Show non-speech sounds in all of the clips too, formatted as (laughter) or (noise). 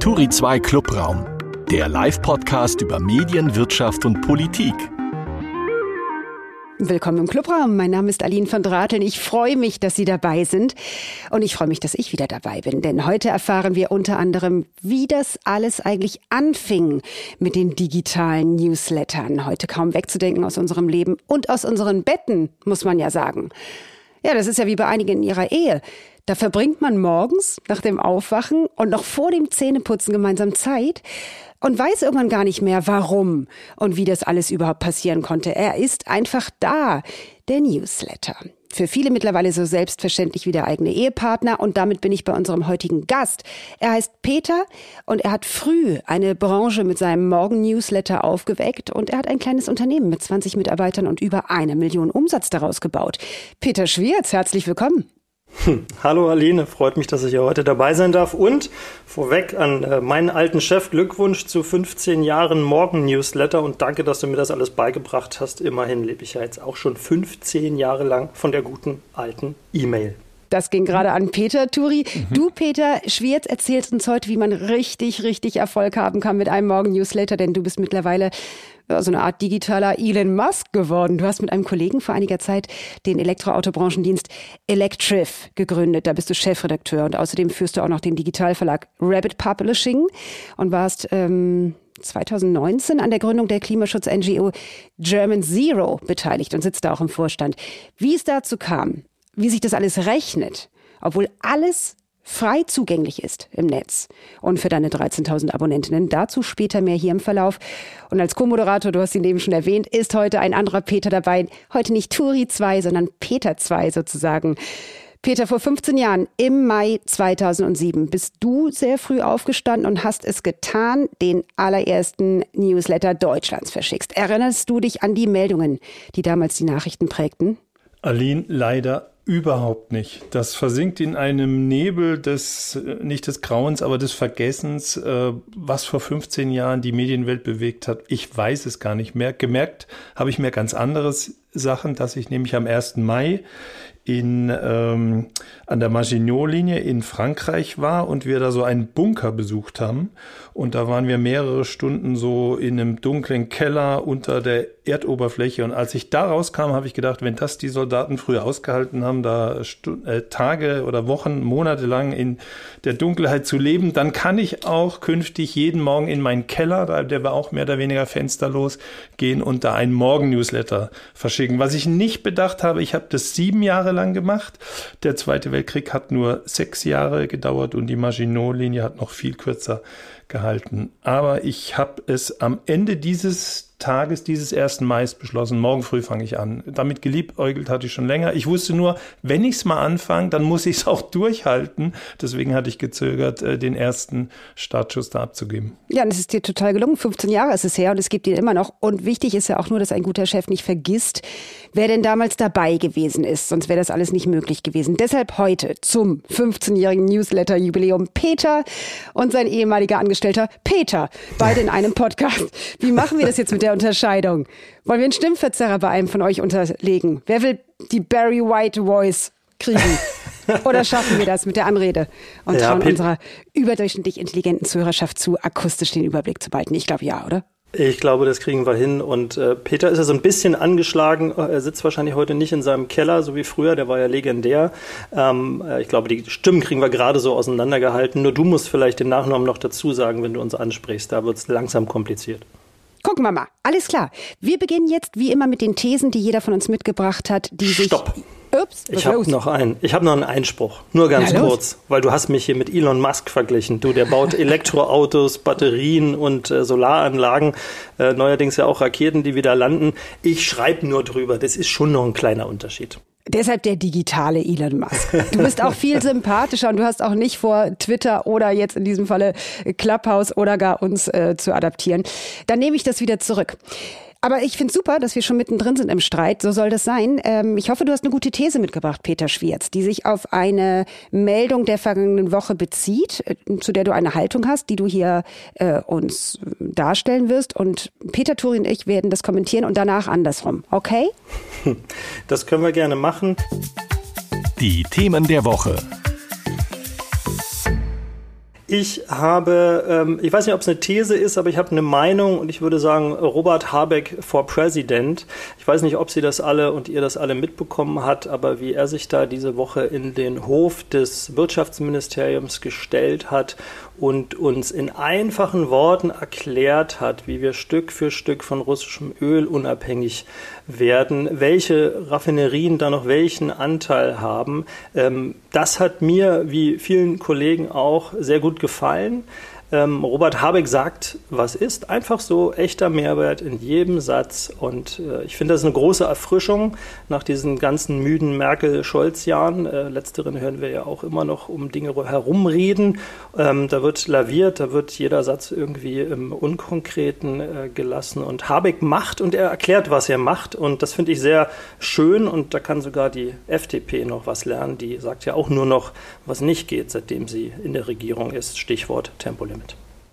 Turi 2 Clubraum, der Live-Podcast über Medien, Wirtschaft und Politik. Willkommen im Clubraum. Mein Name ist Aline von Drateln. Ich freue mich, dass Sie dabei sind. Und ich freue mich, dass ich wieder dabei bin. Denn heute erfahren wir unter anderem, wie das alles eigentlich anfing mit den digitalen Newslettern. Heute kaum wegzudenken aus unserem Leben und aus unseren Betten, muss man ja sagen. Ja, das ist ja wie bei einigen in ihrer Ehe. Da verbringt man morgens nach dem Aufwachen und noch vor dem Zähneputzen gemeinsam Zeit und weiß irgendwann gar nicht mehr, warum und wie das alles überhaupt passieren konnte. Er ist einfach da, der Newsletter. Für viele mittlerweile so selbstverständlich wie der eigene Ehepartner und damit bin ich bei unserem heutigen Gast. Er heißt Peter und er hat früh eine Branche mit seinem Morgen-Newsletter aufgeweckt und er hat ein kleines Unternehmen mit 20 Mitarbeitern und über eine Million Umsatz daraus gebaut. Peter Schwierz, herzlich willkommen. Hm. Hallo Aline, freut mich, dass ich hier heute dabei sein darf. Und vorweg an äh, meinen alten Chef Glückwunsch zu 15 Jahren Morgen-Newsletter und danke, dass du mir das alles beigebracht hast. Immerhin lebe ich ja jetzt auch schon 15 Jahre lang von der guten alten E-Mail. Das ging gerade an Peter Turi. Mhm. Du, Peter Schwierz, erzählst uns heute, wie man richtig, richtig Erfolg haben kann mit einem Morgen-Newsletter, denn du bist mittlerweile ja, so eine Art digitaler Elon Musk geworden. Du hast mit einem Kollegen vor einiger Zeit den Elektroautobranchendienst Electrif gegründet. Da bist du Chefredakteur und außerdem führst du auch noch den Digitalverlag Rabbit Publishing und warst ähm, 2019 an der Gründung der Klimaschutz-NGO German Zero beteiligt und sitzt da auch im Vorstand. Wie es dazu kam, wie sich das alles rechnet, obwohl alles frei zugänglich ist im Netz und für deine 13.000 Abonnentinnen. Dazu später mehr hier im Verlauf. Und als Co-Moderator, du hast ihn eben schon erwähnt, ist heute ein anderer Peter dabei. Heute nicht Turi 2, sondern Peter 2 sozusagen. Peter, vor 15 Jahren, im Mai 2007, bist du sehr früh aufgestanden und hast es getan, den allerersten Newsletter Deutschlands verschickst. Erinnerst du dich an die Meldungen, die damals die Nachrichten prägten? Aline, leider Überhaupt nicht. Das versinkt in einem Nebel des, äh, nicht des Grauens, aber des Vergessens, äh, was vor 15 Jahren die Medienwelt bewegt hat. Ich weiß es gar nicht mehr. Gemerkt habe ich mir ganz anderes Sachen, dass ich nämlich am 1. Mai in, ähm, an der Maginot-Linie in Frankreich war und wir da so einen Bunker besucht haben. Und da waren wir mehrere Stunden so in einem dunklen Keller unter der Erdoberfläche. Und als ich da rauskam, habe ich gedacht, wenn das die Soldaten früher ausgehalten haben, da äh, Tage oder Wochen, Monate lang in der Dunkelheit zu leben, dann kann ich auch künftig jeden Morgen in meinen Keller, der war auch mehr oder weniger fensterlos, gehen und da einen Morgen-Newsletter verschicken. Was ich nicht bedacht habe, ich habe das sieben Jahre lang gemacht. Der Zweite Weltkrieg hat nur sechs Jahre gedauert und die Maginot-Linie hat noch viel kürzer gehalten. Aber ich habe es am Ende dieses Tages dieses 1. Mai beschlossen, morgen früh fange ich an. Damit geliebäugelt hatte ich schon länger. Ich wusste nur, wenn ich es mal anfange, dann muss ich es auch (laughs) durchhalten. Deswegen hatte ich gezögert, äh, den ersten Startschuss da abzugeben. Ja, und es ist dir total gelungen. 15 Jahre ist es her und es gibt ihn immer noch. Und wichtig ist ja auch nur, dass ein guter Chef nicht vergisst, wer denn damals dabei gewesen ist. Sonst wäre das alles nicht möglich gewesen. Deshalb heute zum 15-jährigen Newsletter-Jubiläum Peter und sein ehemaliger Angestellter Peter. Beide in einem Podcast. Wie machen wir das jetzt mit der Unterscheidung. Wollen wir einen Stimmverzerrer bei einem von euch unterlegen? Wer will die Barry White Voice kriegen? Oder schaffen wir das mit der Anrede und ja, trauen unserer überdurchschnittlich intelligenten Zuhörerschaft zu, akustisch den Überblick zu behalten? Ich glaube ja, oder? Ich glaube, das kriegen wir hin. Und äh, Peter ist ja so ein bisschen angeschlagen. Er sitzt wahrscheinlich heute nicht in seinem Keller, so wie früher. Der war ja legendär. Ähm, äh, ich glaube, die Stimmen kriegen wir gerade so auseinandergehalten. Nur du musst vielleicht den Nachnamen noch dazu sagen, wenn du uns ansprichst. Da wird es langsam kompliziert. Gucken wir mal. Alles klar. Wir beginnen jetzt wie immer mit den Thesen, die jeder von uns mitgebracht hat, die sich. Stopp. Ups, ich habe noch einen. Ich habe noch einen Einspruch. Nur ganz Na, kurz, weil du hast mich hier mit Elon Musk verglichen. Du, der baut (laughs) Elektroautos, Batterien und äh, Solaranlagen, äh, neuerdings ja auch Raketen, die wieder landen. Ich schreibe nur drüber. Das ist schon noch ein kleiner Unterschied. Deshalb der digitale Elon Musk. Du bist auch viel sympathischer und du hast auch nicht vor, Twitter oder jetzt in diesem Falle Clubhouse oder gar uns äh, zu adaptieren. Dann nehme ich das wieder zurück. Aber ich finde super, dass wir schon mittendrin sind im Streit. So soll das sein. Ähm, ich hoffe, du hast eine gute These mitgebracht, Peter Schwierz, die sich auf eine Meldung der vergangenen Woche bezieht, äh, zu der du eine Haltung hast, die du hier äh, uns darstellen wirst. Und Peter Turi und ich werden das kommentieren und danach andersrum. Okay? (laughs) Das können wir gerne machen. Die Themen der Woche. Ich habe, ähm, ich weiß nicht, ob es eine These ist, aber ich habe eine Meinung und ich würde sagen, Robert Habeck for President. Ich weiß nicht, ob Sie das alle und ihr das alle mitbekommen hat, aber wie er sich da diese Woche in den Hof des Wirtschaftsministeriums gestellt hat und uns in einfachen Worten erklärt hat, wie wir Stück für Stück von russischem Öl unabhängig werden, welche Raffinerien da noch welchen Anteil haben. Ähm, das hat mir, wie vielen Kollegen auch, sehr gut gefallen. Ähm, Robert Habeck sagt, was ist. Einfach so echter Mehrwert in jedem Satz. Und äh, ich finde das eine große Erfrischung nach diesen ganzen müden Merkel-Scholz-Jahren. Äh, letzteren hören wir ja auch immer noch um Dinge herumreden. Ähm, da wird laviert, da wird jeder Satz irgendwie im Unkonkreten äh, gelassen. Und Habeck macht und er erklärt, was er macht. Und das finde ich sehr schön. Und da kann sogar die FDP noch was lernen. Die sagt ja auch nur noch, was nicht geht, seitdem sie in der Regierung ist. Stichwort Tempolimit.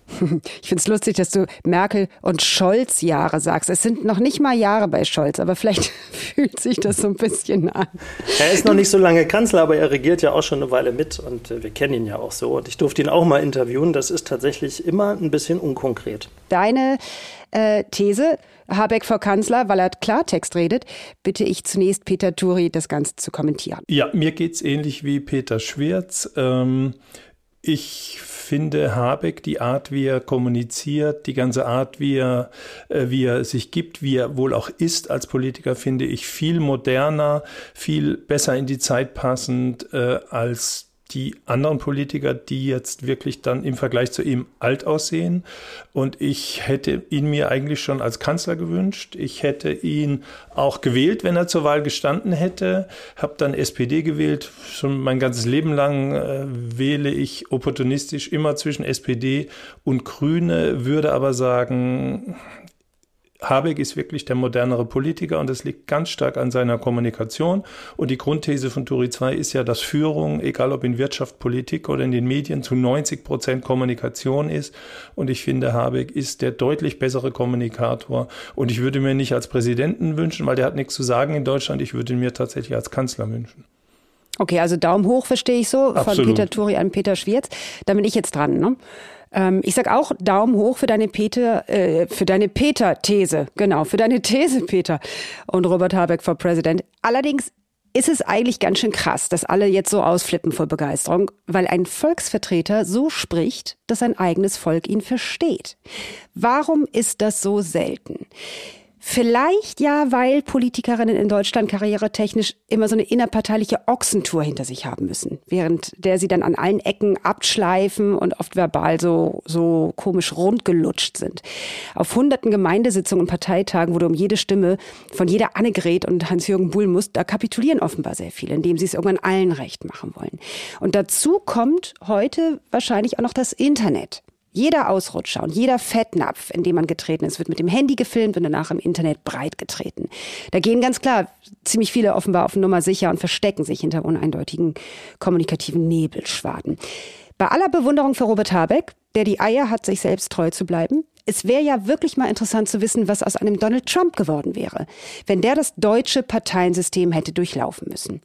(laughs) Ich finde es lustig, dass du Merkel und Scholz Jahre sagst. Es sind noch nicht mal Jahre bei Scholz, aber vielleicht (laughs) fühlt sich das so ein bisschen an. Er ist noch nicht so lange Kanzler, aber er regiert ja auch schon eine Weile mit und äh, wir kennen ihn ja auch so. Und ich durfte ihn auch mal interviewen. Das ist tatsächlich immer ein bisschen unkonkret. Deine äh, These, Habeck vor Kanzler, weil er Klartext redet, bitte ich zunächst Peter Turi, das Ganze zu kommentieren. Ja, mir geht es ähnlich wie Peter Schwirz. Ähm, ich finde Habeck, die Art, wie er kommuniziert, die ganze Art, wie er, äh, wie er sich gibt, wie er wohl auch ist als Politiker, finde ich viel moderner, viel besser in die Zeit passend äh, als die anderen Politiker, die jetzt wirklich dann im Vergleich zu ihm alt aussehen. Und ich hätte ihn mir eigentlich schon als Kanzler gewünscht. Ich hätte ihn auch gewählt, wenn er zur Wahl gestanden hätte. Habe dann SPD gewählt. Schon mein ganzes Leben lang äh, wähle ich opportunistisch immer zwischen SPD und Grüne, würde aber sagen, Habeck ist wirklich der modernere Politiker und das liegt ganz stark an seiner Kommunikation. Und die Grundthese von Turi 2 ist ja, dass Führung, egal ob in Wirtschaft, Politik oder in den Medien, zu 90 Prozent Kommunikation ist. Und ich finde, Habeck ist der deutlich bessere Kommunikator. Und ich würde mir nicht als Präsidenten wünschen, weil der hat nichts zu sagen in Deutschland. Ich würde mir tatsächlich als Kanzler wünschen. Okay, also Daumen hoch verstehe ich so Absolut. von Peter Turi an Peter Schwierz. Da bin ich jetzt dran, ne? Ähm, ich sag auch Daumen hoch für deine Peter, äh, für deine Peter-These. Genau, für deine These, Peter. Und Robert Habeck for President. Allerdings ist es eigentlich ganz schön krass, dass alle jetzt so ausflippen vor Begeisterung, weil ein Volksvertreter so spricht, dass sein eigenes Volk ihn versteht. Warum ist das so selten? Vielleicht ja, weil Politikerinnen in Deutschland karrieretechnisch immer so eine innerparteiliche Ochsentour hinter sich haben müssen, während der sie dann an allen Ecken abschleifen und oft verbal so, so komisch rundgelutscht sind. Auf hunderten Gemeindesitzungen und Parteitagen wurde um jede Stimme von jeder Annegret und Hans-Jürgen Buhl muss, da kapitulieren offenbar sehr viele, indem sie es irgendwann allen recht machen wollen. Und dazu kommt heute wahrscheinlich auch noch das Internet. Jeder Ausrutscher und jeder Fettnapf, in dem man getreten ist, wird mit dem Handy gefilmt und danach im Internet breit getreten. Da gehen ganz klar ziemlich viele offenbar auf Nummer sicher und verstecken sich hinter uneindeutigen kommunikativen Nebelschwaden. Bei aller Bewunderung für Robert Habeck, der die Eier hat, sich selbst treu zu bleiben, es wäre ja wirklich mal interessant zu wissen, was aus einem Donald Trump geworden wäre, wenn der das deutsche Parteiensystem hätte durchlaufen müssen.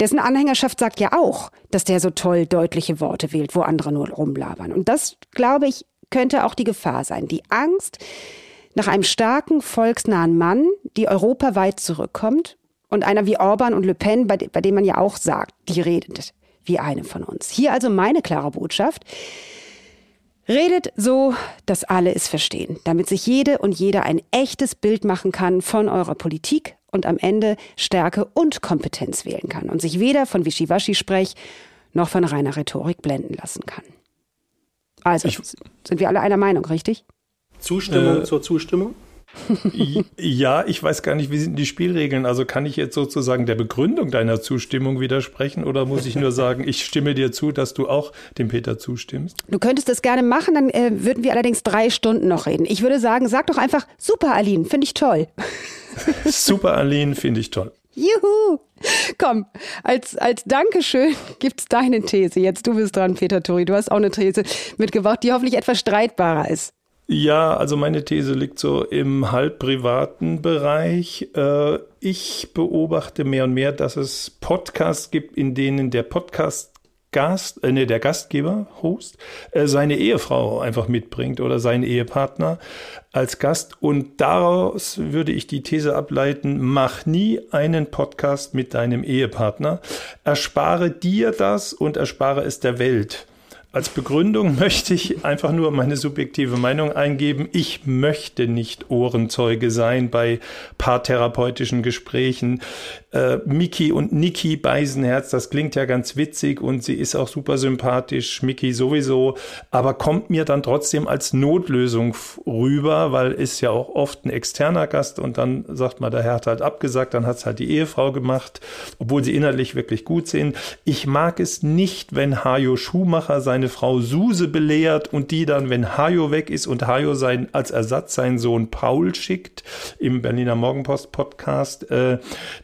Dessen Anhängerschaft sagt ja auch, dass der so toll deutliche Worte wählt, wo andere nur rumlabern. Und das, glaube ich, könnte auch die Gefahr sein. Die Angst nach einem starken, volksnahen Mann, die europaweit zurückkommt und einer wie Orban und Le Pen, bei, bei dem man ja auch sagt, die redet wie eine von uns. Hier also meine klare Botschaft. Redet so, dass alle es verstehen, damit sich jede und jeder ein echtes Bild machen kann von eurer Politik und am Ende Stärke und Kompetenz wählen kann und sich weder von Wischiwaschi-Sprech noch von reiner Rhetorik blenden lassen kann. Also, ich, sind wir alle einer Meinung, richtig? Zustimmung äh, zur Zustimmung? Ja, ich weiß gar nicht, wie sind die Spielregeln? Also kann ich jetzt sozusagen der Begründung deiner Zustimmung widersprechen oder muss ich nur sagen, ich stimme dir zu, dass du auch dem Peter zustimmst? Du könntest das gerne machen, dann äh, würden wir allerdings drei Stunden noch reden. Ich würde sagen, sag doch einfach, super Aline, finde ich toll. (laughs) (laughs) super Aline, finde ich toll. Juhu! Komm, als, als Dankeschön gibt's deine These. Jetzt du bist dran, Peter Tori. Du hast auch eine These mitgebracht, die hoffentlich etwas streitbarer ist. Ja, also meine These liegt so im halb privaten Bereich. Äh, ich beobachte mehr und mehr, dass es Podcasts gibt, in denen der Podcast Gast, äh, nee, der Gastgeber, Host, äh, seine Ehefrau einfach mitbringt oder seinen Ehepartner als Gast. Und daraus würde ich die These ableiten, mach nie einen Podcast mit deinem Ehepartner. Erspare dir das und erspare es der Welt. Als Begründung möchte ich einfach nur meine subjektive Meinung eingeben. Ich möchte nicht Ohrenzeuge sein bei paartherapeutischen Gesprächen. Äh, Miki und Niki Beisenherz, das klingt ja ganz witzig und sie ist auch super sympathisch, Miki sowieso, aber kommt mir dann trotzdem als Notlösung rüber, weil ist ja auch oft ein externer Gast und dann sagt man, der Herr hat halt abgesagt, dann hat es halt die Ehefrau gemacht, obwohl sie inhaltlich wirklich gut sind. Ich mag es nicht, wenn Hajo Schumacher seine Frau Suse belehrt und die dann, wenn Hajo weg ist und Hajo sein, als Ersatz seinen Sohn Paul schickt, im Berliner Morgenpost Podcast, äh,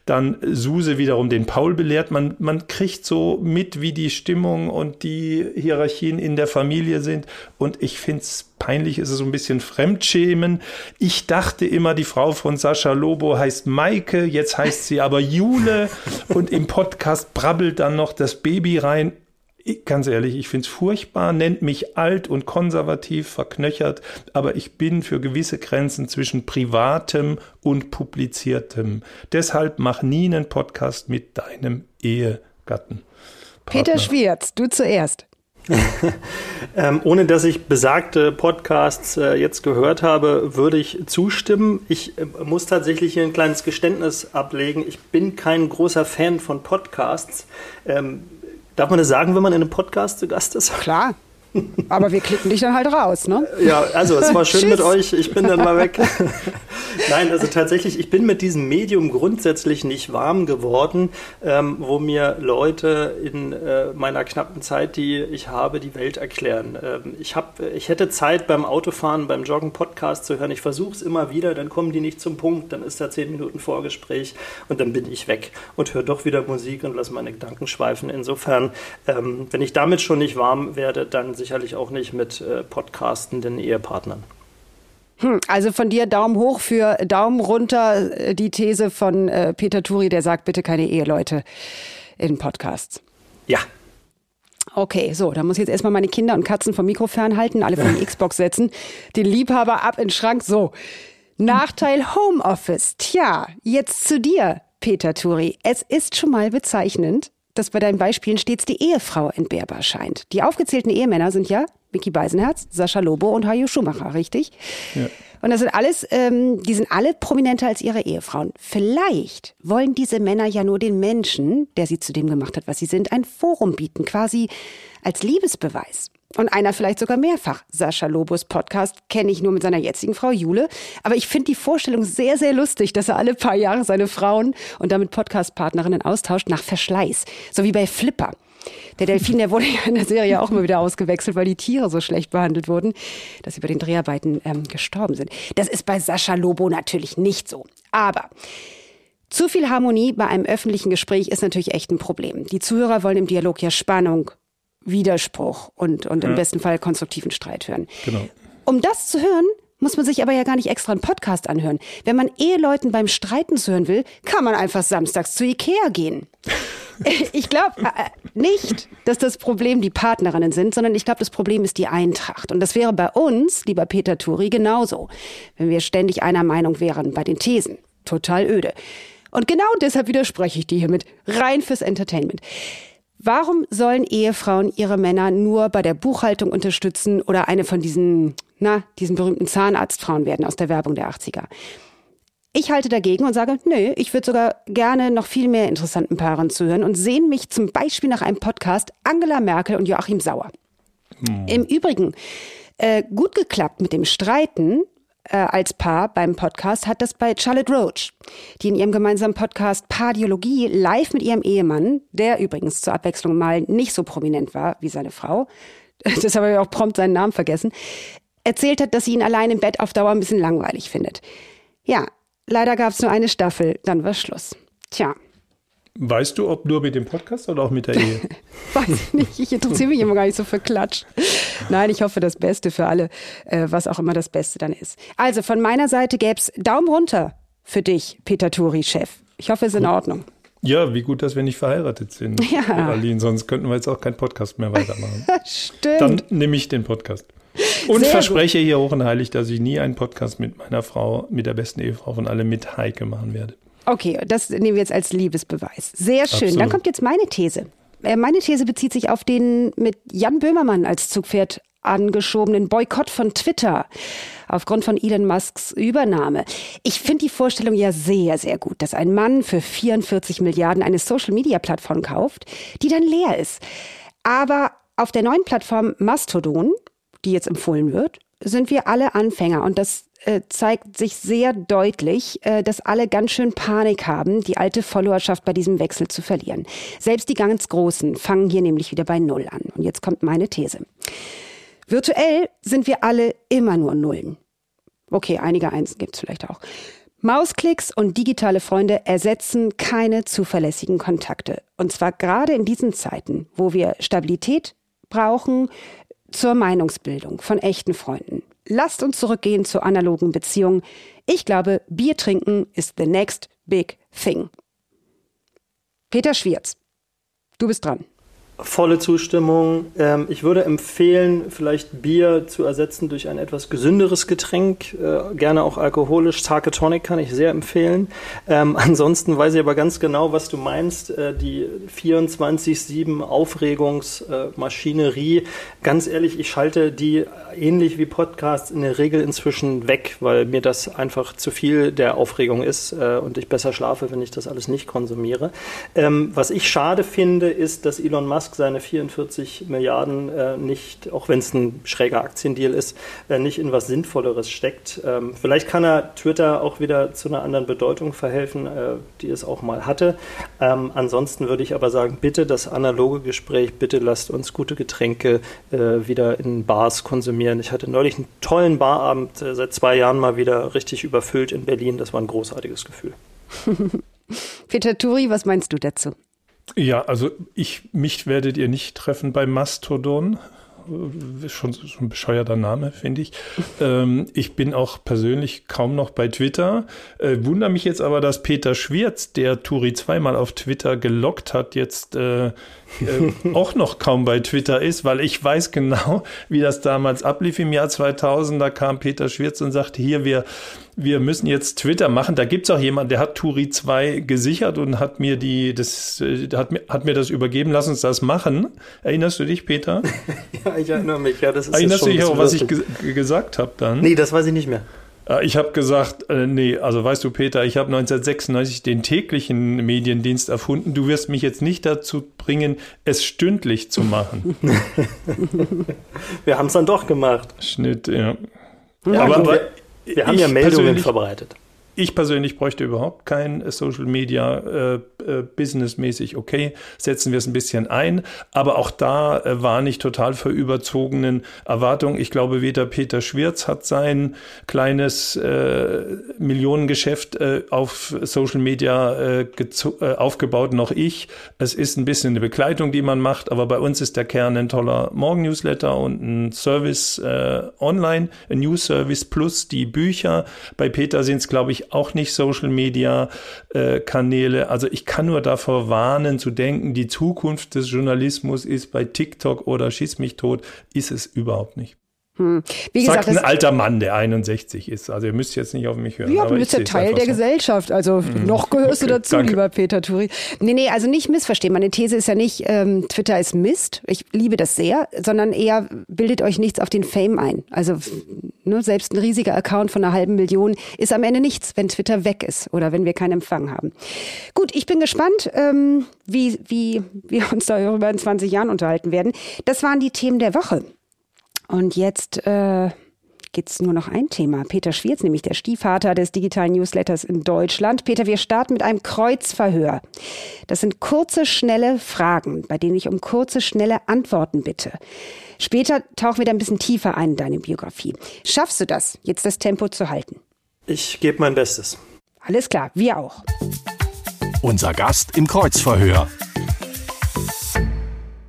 dann Suse wiederum den Paul belehrt. Man, man kriegt so mit, wie die Stimmung und die Hierarchien in der Familie sind. Und ich finde es peinlich, ist es so ein bisschen Fremdschämen. Ich dachte immer, die Frau von Sascha Lobo heißt Maike, jetzt heißt sie aber Jule. Und im Podcast brabbelt dann noch das Baby rein ganz ehrlich, ich finde es furchtbar, nennt mich alt und konservativ, verknöchert, aber ich bin für gewisse Grenzen zwischen privatem und publiziertem. Deshalb mach nie einen Podcast mit deinem Ehegatten. Partner. Peter Schwierz, du zuerst. (laughs) ähm, ohne dass ich besagte Podcasts äh, jetzt gehört habe, würde ich zustimmen. Ich äh, muss tatsächlich hier ein kleines Geständnis ablegen. Ich bin kein großer Fan von Podcasts. Ähm, Darf man das sagen, wenn man in einem Podcast zu Gast ist? Klar. Aber wir klicken dich dann halt raus, ne? Ja, also es war schön mit euch. Ich bin dann mal weg. Nein, also tatsächlich, ich bin mit diesem Medium grundsätzlich nicht warm geworden, ähm, wo mir Leute in äh, meiner knappen Zeit, die ich habe, die Welt erklären. Ähm, ich, hab, ich hätte Zeit beim Autofahren, beim Joggen Podcast zu hören. Ich versuche es immer wieder, dann kommen die nicht zum Punkt, dann ist da zehn Minuten Vorgespräch und dann bin ich weg und höre doch wieder Musik und lasse meine Gedanken schweifen. Insofern, ähm, wenn ich damit schon nicht warm werde, dann sicherlich auch nicht mit äh, podcastenden Ehepartnern. Hm, also von dir Daumen hoch für Daumen runter äh, die These von äh, Peter Turi, der sagt, bitte keine Eheleute in Podcasts. Ja. Okay, so, da muss ich jetzt erstmal meine Kinder und Katzen vom Mikro fernhalten, alle von die (laughs) Xbox setzen, den Liebhaber ab in den Schrank. So, Nachteil Homeoffice. Tja, jetzt zu dir, Peter Turi. Es ist schon mal bezeichnend, dass bei deinen Beispielen stets die Ehefrau entbehrbar scheint. Die aufgezählten Ehemänner sind ja Mickey Beisenherz, Sascha Lobo und Hajo Schumacher, richtig? Ja. Und das sind alles, ähm, die sind alle prominenter als ihre Ehefrauen. Vielleicht wollen diese Männer ja nur den Menschen, der sie zu dem gemacht hat, was sie sind, ein Forum bieten, quasi als Liebesbeweis. Und einer vielleicht sogar mehrfach. Sascha Lobos Podcast kenne ich nur mit seiner jetzigen Frau Jule. Aber ich finde die Vorstellung sehr, sehr lustig, dass er alle paar Jahre seine Frauen und damit Podcastpartnerinnen austauscht nach Verschleiß. So wie bei Flipper. Der Delfin, der wurde ja in der Serie auch mal wieder ausgewechselt, weil die Tiere so schlecht behandelt wurden, dass sie bei den Dreharbeiten ähm, gestorben sind. Das ist bei Sascha Lobo natürlich nicht so. Aber zu viel Harmonie bei einem öffentlichen Gespräch ist natürlich echt ein Problem. Die Zuhörer wollen im Dialog ja Spannung, Widerspruch und, und ja. im besten Fall konstruktiven Streit hören. Genau. Um das zu hören, muss man sich aber ja gar nicht extra einen Podcast anhören. Wenn man Eheleuten beim Streiten zuhören will, kann man einfach samstags zu Ikea gehen. (laughs) Ich glaube äh, äh, nicht, dass das Problem die Partnerinnen sind, sondern ich glaube, das Problem ist die Eintracht. Und das wäre bei uns, lieber Peter Turi, genauso, wenn wir ständig einer Meinung wären bei den Thesen. Total öde. Und genau deshalb widerspreche ich dir hiermit. Rein fürs Entertainment. Warum sollen Ehefrauen ihre Männer nur bei der Buchhaltung unterstützen oder eine von diesen, na, diesen berühmten Zahnarztfrauen werden aus der Werbung der 80er? Ich halte dagegen und sage, nö, ich würde sogar gerne noch viel mehr interessanten Paaren zuhören und sehen mich zum Beispiel nach einem Podcast Angela Merkel und Joachim Sauer. Hm. Im Übrigen, äh, gut geklappt mit dem Streiten äh, als Paar beim Podcast hat das bei Charlotte Roach, die in ihrem gemeinsamen Podcast Pardiologie live mit ihrem Ehemann, der übrigens zur Abwechslung mal nicht so prominent war wie seine Frau, (laughs) das habe ich auch prompt seinen Namen vergessen, erzählt hat, dass sie ihn allein im Bett auf Dauer ein bisschen langweilig findet. Ja, leider gab es nur eine Staffel, dann war Schluss. Tja, Weißt du, ob nur mit dem Podcast oder auch mit der Ehe? (laughs) Weiß ich nicht. Ich interessiere mich immer gar nicht so für Klatsch. Nein, ich hoffe das Beste für alle, äh, was auch immer das Beste dann ist. Also von meiner Seite gäbe es Daumen runter für dich, Peter Turi, Chef. Ich hoffe, es ist in Ordnung. Ja, wie gut, dass wir nicht verheiratet sind, ja. Aline, sonst könnten wir jetzt auch keinen Podcast mehr weitermachen. (laughs) Stimmt. Dann nehme ich den Podcast. Und Sehr verspreche gut. hier hoch und heilig, dass ich nie einen Podcast mit meiner Frau, mit der besten Ehefrau von alle mit Heike machen werde. Okay, das nehmen wir jetzt als Liebesbeweis. Sehr schön. Absolut. Dann kommt jetzt meine These. Äh, meine These bezieht sich auf den mit Jan Böhmermann als Zugpferd angeschobenen Boykott von Twitter aufgrund von Elon Musks Übernahme. Ich finde die Vorstellung ja sehr, sehr gut, dass ein Mann für 44 Milliarden eine Social-Media-Plattform kauft, die dann leer ist. Aber auf der neuen Plattform Mastodon, die jetzt empfohlen wird, sind wir alle Anfänger und das äh, zeigt sich sehr deutlich, äh, dass alle ganz schön Panik haben, die alte Followerschaft bei diesem Wechsel zu verlieren. Selbst die ganz Großen fangen hier nämlich wieder bei Null an. Und jetzt kommt meine These. Virtuell sind wir alle immer nur Nullen. Okay, einige Einsen gibt es vielleicht auch. Mausklicks und digitale Freunde ersetzen keine zuverlässigen Kontakte. Und zwar gerade in diesen Zeiten, wo wir Stabilität brauchen zur Meinungsbildung von echten Freunden. Lasst uns zurückgehen zur analogen Beziehung. Ich glaube, Bier trinken ist the next big thing. Peter Schwierz, du bist dran. Volle Zustimmung. Ähm, ich würde empfehlen, vielleicht Bier zu ersetzen durch ein etwas gesünderes Getränk, äh, gerne auch alkoholisch. Sake Tonic kann ich sehr empfehlen. Ähm, (laughs) ansonsten weiß ich aber ganz genau, was du meinst. Äh, die 24-7 Aufregungsmaschinerie. ganz ehrlich, ich schalte die ähnlich wie Podcasts in der Regel inzwischen weg, weil mir das einfach zu viel der Aufregung ist äh, und ich besser schlafe, wenn ich das alles nicht konsumiere. Ähm, was ich schade finde, ist, dass Elon Musk Musk seine 44 Milliarden äh, nicht, auch wenn es ein schräger Aktiendeal ist, äh, nicht in was Sinnvolleres steckt. Ähm, vielleicht kann er Twitter auch wieder zu einer anderen Bedeutung verhelfen, äh, die es auch mal hatte. Ähm, ansonsten würde ich aber sagen, bitte das analoge Gespräch, bitte lasst uns gute Getränke äh, wieder in Bars konsumieren. Ich hatte neulich einen tollen Barabend, äh, seit zwei Jahren mal wieder richtig überfüllt in Berlin. Das war ein großartiges Gefühl. (laughs) Peter Turi, was meinst du dazu? Ja, also ich, mich werdet ihr nicht treffen bei Mastodon. Äh, schon, schon ein bescheuerter Name, finde ich. (laughs) ähm, ich bin auch persönlich kaum noch bei Twitter. Äh, wundere mich jetzt aber, dass Peter Schwierz, der Turi zweimal auf Twitter gelockt hat, jetzt äh, (laughs) äh, auch noch kaum bei Twitter ist, weil ich weiß genau, (laughs) wie das damals ablief im Jahr 2000. Da kam Peter Schwirz und sagte, hier, wir, wir müssen jetzt Twitter machen. Da gibt's auch jemanden, der hat Turi 2 gesichert und hat mir die, das, äh, hat mir, hat mir das übergeben, lass uns das machen. Erinnerst du dich, Peter? (laughs) ja, ich erinnere mich, ja, das ist Erinnerst du dich auch, was ich gesagt habe dann? Nee, das weiß ich nicht mehr. Äh, ich habe gesagt, äh, nee, also weißt du, Peter, ich habe 1996 den täglichen Mediendienst erfunden. Du wirst mich jetzt nicht dazu bringen, es stündlich zu machen. wir haben es dann doch gemacht. Schnitt, ja. ja aber, aber wir, wir haben ja Meldungen verbreitet. Ich persönlich bräuchte überhaupt kein Social Media äh, äh, businessmäßig. Okay, setzen wir es ein bisschen ein. Aber auch da äh, war nicht total für überzogenen Erwartungen. Ich glaube, weder Peter Schwirz hat sein kleines äh, Millionengeschäft äh, auf Social Media äh, äh, aufgebaut, noch ich. Es ist ein bisschen eine Begleitung, die man macht. Aber bei uns ist der Kern ein toller Morgen-Newsletter und ein Service äh, online, ein News Service plus die Bücher. Bei Peter sind es, glaube ich, auch nicht Social Media äh, Kanäle. Also ich kann nur davor warnen zu denken, die Zukunft des Journalismus ist bei TikTok oder Schieß mich tot, ist es überhaupt nicht. Hm. Wie gesagt, Sagt ein alter Mann, der 61 ist. Also ihr müsst jetzt nicht auf mich hören. Ja, du bist ja Teil der so. Gesellschaft. Also mhm. noch gehörst okay, du dazu, danke. lieber Peter Turi. Nee, nee, also nicht missverstehen. Meine These ist ja nicht, ähm, Twitter ist Mist. Ich liebe das sehr, sondern eher bildet euch nichts auf den Fame ein. Also ne, selbst ein riesiger Account von einer halben Million ist am Ende nichts, wenn Twitter weg ist oder wenn wir keinen Empfang haben. Gut, ich bin gespannt, ähm, wie, wie wir uns darüber in 20 Jahren unterhalten werden. Das waren die Themen der Woche. Und jetzt äh, gibt es nur noch ein Thema. Peter Schwierz, nämlich der Stiefvater des digitalen Newsletters in Deutschland. Peter, wir starten mit einem Kreuzverhör. Das sind kurze, schnelle Fragen, bei denen ich um kurze, schnelle Antworten bitte. Später tauchen wir da ein bisschen tiefer ein in deine Biografie. Schaffst du das, jetzt das Tempo zu halten? Ich gebe mein Bestes. Alles klar, wir auch. Unser Gast im Kreuzverhör.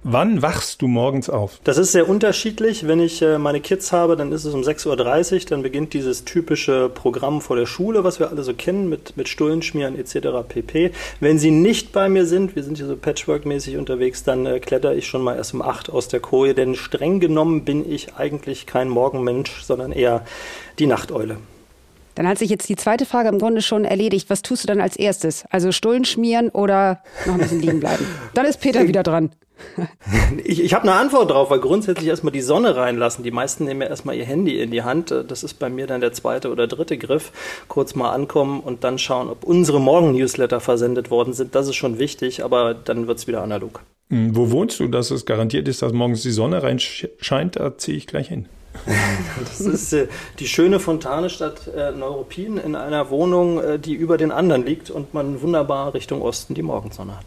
Wann wachst du morgens auf? Das ist sehr unterschiedlich. Wenn ich äh, meine Kids habe, dann ist es um 6.30 Uhr. Dann beginnt dieses typische Programm vor der Schule, was wir alle so kennen, mit, mit Stullenschmieren etc. pp. Wenn sie nicht bei mir sind, wir sind hier so Patchwork-mäßig unterwegs, dann äh, kletter ich schon mal erst um 8 aus der Koje. Denn streng genommen bin ich eigentlich kein Morgenmensch, sondern eher die Nachteule. Dann hat sich jetzt die zweite Frage im Grunde schon erledigt. Was tust du dann als erstes? Also Stullen schmieren oder noch ein bisschen liegen bleiben? Dann ist Peter wieder dran. (laughs) Ich, ich habe eine Antwort drauf, weil grundsätzlich erstmal die Sonne reinlassen. Die meisten nehmen ja erstmal ihr Handy in die Hand. Das ist bei mir dann der zweite oder dritte Griff. Kurz mal ankommen und dann schauen, ob unsere Morgen-Newsletter versendet worden sind. Das ist schon wichtig, aber dann wird es wieder analog. Hm, wo wohnst du, dass es garantiert ist, dass morgens die Sonne reinscheint? Da ziehe ich gleich hin. (laughs) Das ist äh, die schöne Fontane statt äh, Neuruppin in einer Wohnung, äh, die über den anderen liegt und man wunderbar Richtung Osten die Morgensonne hat.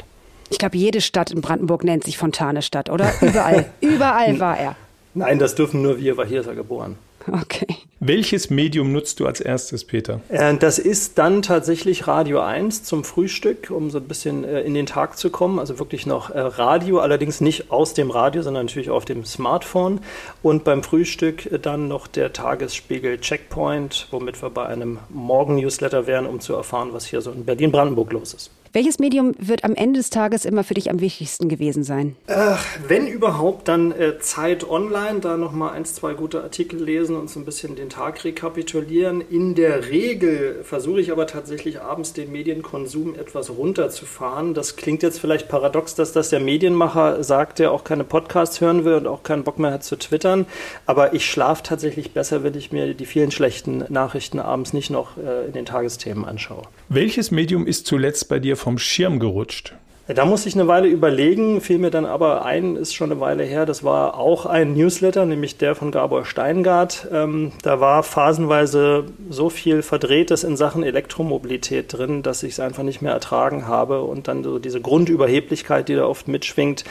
Ich glaube, jede Stadt in Brandenburg nennt sich Fontanestadt, oder? Überall. (laughs) Überall war er. Nein, das dürfen nur wir, weil hier ist er geboren. Okay. Welches Medium nutzt du als erstes, Peter? Äh, das ist dann tatsächlich Radio 1 zum Frühstück, um so ein bisschen äh, in den Tag zu kommen. Also wirklich noch äh, Radio, allerdings nicht aus dem Radio, sondern natürlich auf dem Smartphone. Und beim Frühstück dann noch der Tagesspiegel Checkpoint, womit wir bei einem Morgen-Newsletter wären, um zu erfahren, was hier so in Berlin-Brandenburg los ist. Welches Medium wird am Ende des Tages immer für dich am wichtigsten gewesen sein? Ach, wenn überhaupt, dann äh, Zeit Online, da nochmal ein, zwei gute Artikel lesen und so ein bisschen den Tag rekapitulieren. In der Regel versuche ich aber tatsächlich abends den Medienkonsum etwas runterzufahren. Das klingt jetzt vielleicht paradox, dass das der Medienmacher sagt, der auch keine Podcasts hören will und auch keinen Bock mehr hat zu twittern. Aber ich schlafe tatsächlich besser, wenn ich mir die vielen schlechten Nachrichten abends nicht noch äh, in den Tagesthemen anschaue. Welches Medium ist zuletzt bei dir vom Schirm gerutscht? Da musste ich eine Weile überlegen, fiel mir dann aber ein, ist schon eine Weile her, das war auch ein Newsletter, nämlich der von Gabor Steingart. Ähm, da war phasenweise so viel Verdrehtes in Sachen Elektromobilität drin, dass ich es einfach nicht mehr ertragen habe und dann so diese Grundüberheblichkeit, die da oft mitschwingt.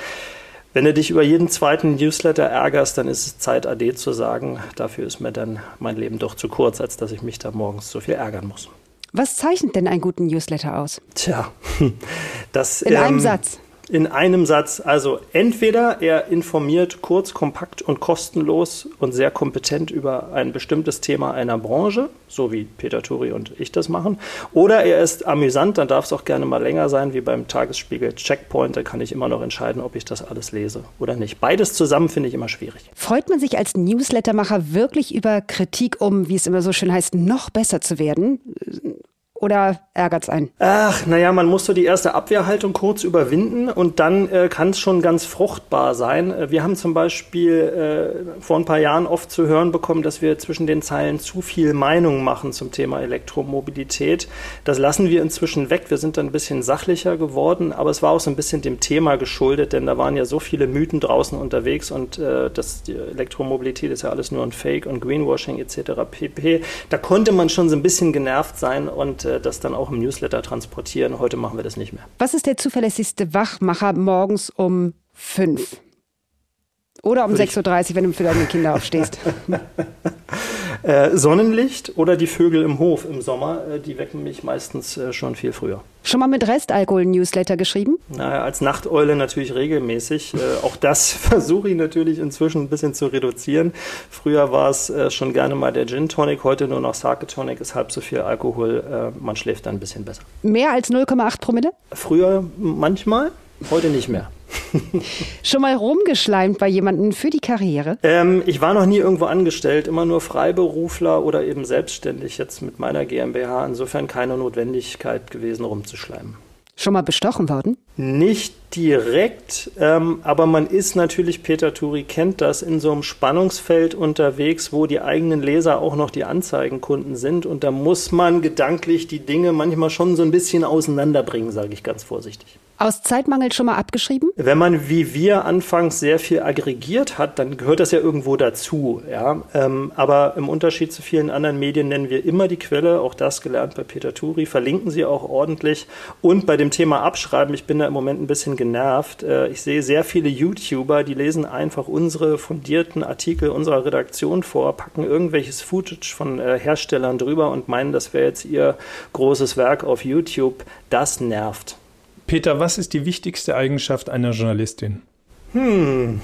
Wenn du dich über jeden zweiten Newsletter ärgerst, dann ist es Zeit, AD zu sagen. Dafür ist mir dann mein Leben doch zu kurz, als dass ich mich da morgens so viel ärgern muss. Was zeichnet denn einen guten Newsletter aus? Tja, (laughs) das. In ähm, einem Satz in einem Satz. Also entweder er informiert kurz, kompakt und kostenlos und sehr kompetent über ein bestimmtes Thema einer Branche, so wie Peter Turi und ich das machen, oder er ist amüsant, dann darf es auch gerne mal länger sein, wie beim Tagesspiegel Checkpoint, da kann ich immer noch entscheiden, ob ich das alles lese oder nicht. Beides zusammen finde ich immer schwierig. Freut man sich als Newslettermacher wirklich über Kritik, um, wie es immer so schön heißt, noch besser zu werden? Oder ärgert es einen? Ach, naja, man muss so die erste Abwehrhaltung kurz überwinden und dann äh, kann es schon ganz fruchtbar sein. Äh, wir haben zum Beispiel äh, vor ein paar Jahren oft zu hören bekommen, dass wir zwischen den Zeilen zu viel Meinung machen zum Thema Elektromobilität. Das lassen wir inzwischen weg. Wir sind dann ein bisschen sachlicher geworden, aber es war auch so ein bisschen dem Thema geschuldet, denn da waren ja so viele Mythen draußen unterwegs und äh, das, die Elektromobilität ist ja alles nur ein Fake und Greenwashing etc. pp. Da konnte man schon so ein bisschen genervt sein und äh, das dann auch im Newsletter transportieren. Heute machen wir das nicht mehr. Was ist der zuverlässigste Wachmacher morgens um fünf? Oder um 6.30 Uhr, wenn du für deine Kinder aufstehst. (laughs) äh, Sonnenlicht oder die Vögel im Hof im Sommer, äh, die wecken mich meistens äh, schon viel früher. Schon mal mit Restalkohol-Newsletter geschrieben? Naja, als Nachteule natürlich regelmäßig. Äh, auch das (laughs) versuche ich natürlich inzwischen ein bisschen zu reduzieren. Früher war es äh, schon gerne mal der Gin Tonic, heute nur noch Sake Tonic, ist halb so viel Alkohol. Äh, man schläft dann ein bisschen besser. Mehr als 0,8 Promille? Früher manchmal, heute nicht mehr. Schon mal rumgeschleimt bei jemandem für die Karriere? Ähm, ich war noch nie irgendwo angestellt, immer nur Freiberufler oder eben selbstständig, jetzt mit meiner GmbH. Insofern keine Notwendigkeit gewesen, rumzuschleimen. Schon mal bestochen worden? Nicht direkt, ähm, aber man ist natürlich, Peter Turi kennt das, in so einem Spannungsfeld unterwegs, wo die eigenen Leser auch noch die Anzeigenkunden sind. Und da muss man gedanklich die Dinge manchmal schon so ein bisschen auseinanderbringen, sage ich ganz vorsichtig. Aus Zeitmangel schon mal abgeschrieben? Wenn man wie wir anfangs sehr viel aggregiert hat, dann gehört das ja irgendwo dazu. Ja? Ähm, aber im Unterschied zu vielen anderen Medien nennen wir immer die Quelle, auch das gelernt bei Peter Turi, verlinken sie auch ordentlich. Und bei dem Thema Abschreiben, ich bin da im Moment ein bisschen genervt. Äh, ich sehe sehr viele YouTuber, die lesen einfach unsere fundierten Artikel unserer Redaktion vor, packen irgendwelches Footage von äh, Herstellern drüber und meinen, das wäre jetzt ihr großes Werk auf YouTube. Das nervt. Peter, was ist die wichtigste Eigenschaft einer Journalistin? Hm,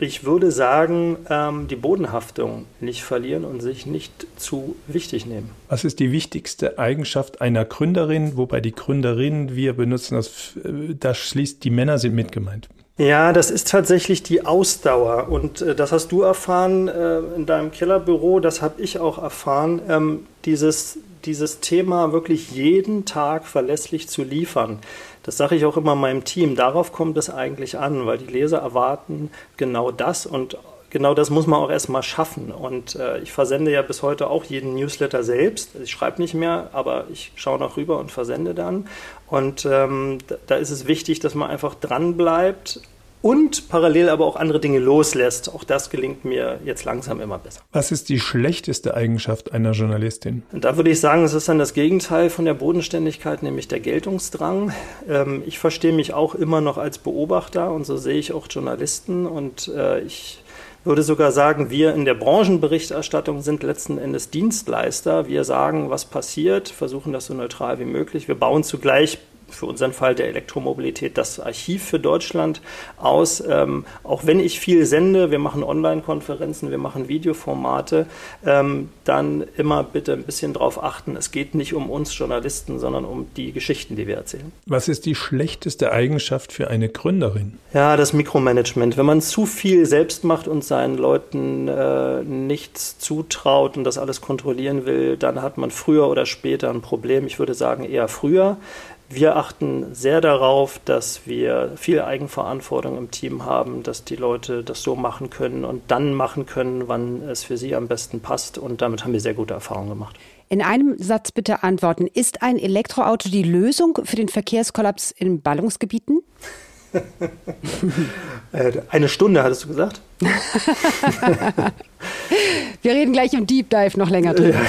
ich würde sagen, ähm, die Bodenhaftung nicht verlieren und sich nicht zu wichtig nehmen. Was ist die wichtigste Eigenschaft einer Gründerin? Wobei die Gründerin, wir benutzen das, äh, das schließt, die Männer sind mit gemeint. Ja, das ist tatsächlich die Ausdauer. Und äh, das hast du erfahren äh, in deinem Kellerbüro, das habe ich auch erfahren. Ähm, dieses, dieses Thema wirklich jeden Tag verlässlich zu liefern. Das sage ich auch immer meinem Team. Darauf kommt es eigentlich an, weil die Leser erwarten genau das und genau das muss man auch erstmal schaffen. Und äh, ich versende ja bis heute auch jeden Newsletter selbst. Ich schreibe nicht mehr, aber ich schaue noch rüber und versende dann. Und ähm, da ist es wichtig, dass man einfach dran bleibt, und parallel aber auch andere Dinge loslässt. Auch das gelingt mir jetzt langsam immer besser. Was ist die schlechteste Eigenschaft einer Journalistin? Und da würde ich sagen, es ist dann das Gegenteil von der Bodenständigkeit, nämlich der Geltungsdrang. Ähm, ich verstehe mich auch immer noch als Beobachter und so sehe ich auch Journalisten und äh, ich würde sogar sagen, wir in der Branchenberichterstattung sind letzten Endes Dienstleister. Wir sagen, was passiert, versuchen das so neutral wie möglich. Wir bauen zugleich für unseren Fall der Elektromobilität das Archiv für Deutschland aus. Ähm, auch wenn ich viel sende, wir machen Online-Konferenzen, wir machen Videoformate, ähm, dann immer bitte ein bisschen darauf achten, es geht nicht um uns Journalisten, sondern um die Geschichten, die wir erzählen. Was ist die schlechteste Eigenschaft für eine Gründerin? Ja, das Mikromanagement. Wenn man zu viel selbst macht und seinen Leuten äh, nichts zutraut und das alles kontrollieren will, dann hat man früher oder später ein Problem. Ich würde sagen eher früher. Wir achten sehr darauf, dass wir viel Eigenverantwortung im Team haben, dass die Leute das so machen können und dann machen können, wann es für sie am besten passt. Und damit haben wir sehr gute Erfahrungen gemacht. In einem Satz bitte antworten. Ist ein Elektroauto die Lösung für den Verkehrskollaps in Ballungsgebieten? (laughs) Äh, eine Stunde, hattest du gesagt? (laughs) Wir reden gleich im Deep Dive noch länger drüber.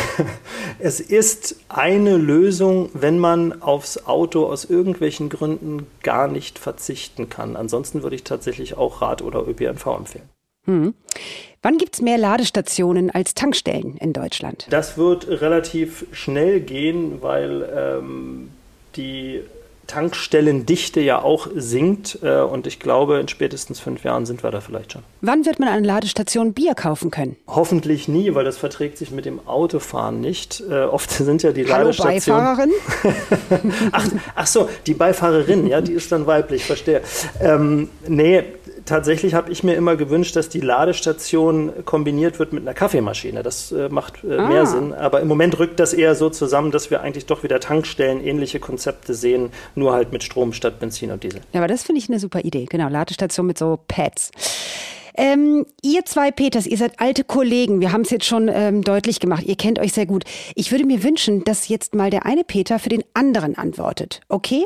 Es ist eine Lösung, wenn man aufs Auto aus irgendwelchen Gründen gar nicht verzichten kann. Ansonsten würde ich tatsächlich auch Rad oder ÖPNV empfehlen. Hm. Wann gibt es mehr Ladestationen als Tankstellen in Deutschland? Das wird relativ schnell gehen, weil ähm, die Tankstellendichte ja auch sinkt. Äh, und ich glaube, in spätestens fünf Jahren sind wir da vielleicht schon. Wann wird man an Ladestation Bier kaufen können? Hoffentlich nie, weil das verträgt sich mit dem Autofahren nicht. Äh, oft (laughs) sind ja die Hallo, Ladestationen. Beifahrerin? (laughs) ach, ach so, die Beifahrerin, ja, die ist dann weiblich, verstehe. Ähm, nee, tatsächlich habe ich mir immer gewünscht, dass die Ladestation kombiniert wird mit einer Kaffeemaschine. Das äh, macht äh, ah. mehr Sinn. Aber im Moment rückt das eher so zusammen, dass wir eigentlich doch wieder Tankstellen ähnliche Konzepte sehen, nur halt mit Strom statt Benzin und Diesel. Ja, aber das finde ich eine super Idee. Genau, Ladestation mit so Pads. Ähm, ihr zwei Peters, ihr seid alte Kollegen. Wir haben es jetzt schon ähm, deutlich gemacht. Ihr kennt euch sehr gut. Ich würde mir wünschen, dass jetzt mal der eine Peter für den anderen antwortet. Okay?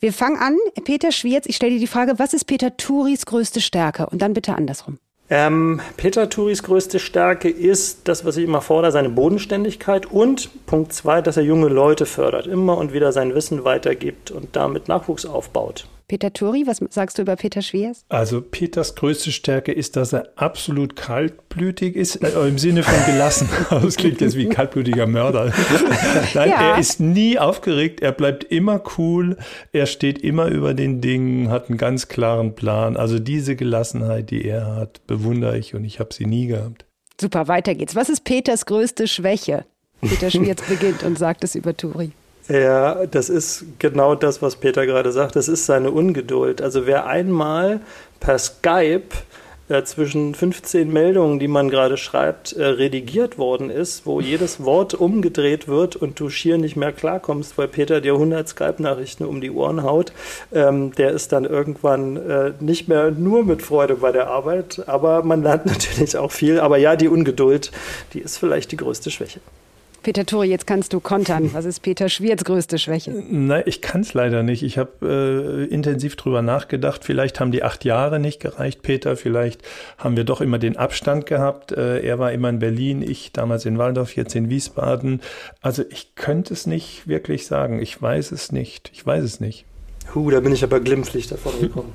Wir fangen an. Peter Schwierz, ich stelle dir die Frage, was ist Peter Turis größte Stärke? Und dann bitte andersrum. Ähm, Peter Turis größte Stärke ist das, was ich immer fordere, seine Bodenständigkeit und Punkt zwei, dass er junge Leute fördert, immer und wieder sein Wissen weitergibt und damit Nachwuchs aufbaut. Peter Turi, was sagst du über Peter Schwiers? Also Peters größte Stärke ist, dass er absolut kaltblütig ist, äh, im Sinne von gelassen. (laughs) das klingt jetzt wie kaltblütiger Mörder. (laughs) Nein, ja. er ist nie aufgeregt, er bleibt immer cool, er steht immer über den Dingen, hat einen ganz klaren Plan. Also diese Gelassenheit, die er hat, bewundere ich und ich habe sie nie gehabt. Super, weiter geht's. Was ist Peters größte Schwäche? Peter (laughs) Schwierz beginnt und sagt es über Turi. Ja, das ist genau das, was Peter gerade sagt. Das ist seine Ungeduld. Also wer einmal per Skype äh, zwischen 15 Meldungen, die man gerade schreibt, äh, redigiert worden ist, wo jedes Wort umgedreht wird und du schier nicht mehr klarkommst, weil Peter dir 100 Skype-Nachrichten um die Ohren haut, ähm, der ist dann irgendwann äh, nicht mehr nur mit Freude bei der Arbeit, aber man lernt (laughs) natürlich auch viel. Aber ja, die Ungeduld, die ist vielleicht die größte Schwäche. Peter Turi, jetzt kannst du kontern. Was ist Peter Schwierz größte Schwäche? Nein, ich kann es leider nicht. Ich habe äh, intensiv drüber nachgedacht. Vielleicht haben die acht Jahre nicht gereicht, Peter. Vielleicht haben wir doch immer den Abstand gehabt. Äh, er war immer in Berlin, ich damals in Waldorf, jetzt in Wiesbaden. Also ich könnte es nicht wirklich sagen. Ich weiß es nicht. Ich weiß es nicht. Huh, da bin ich aber glimpflich davon (laughs) gekommen.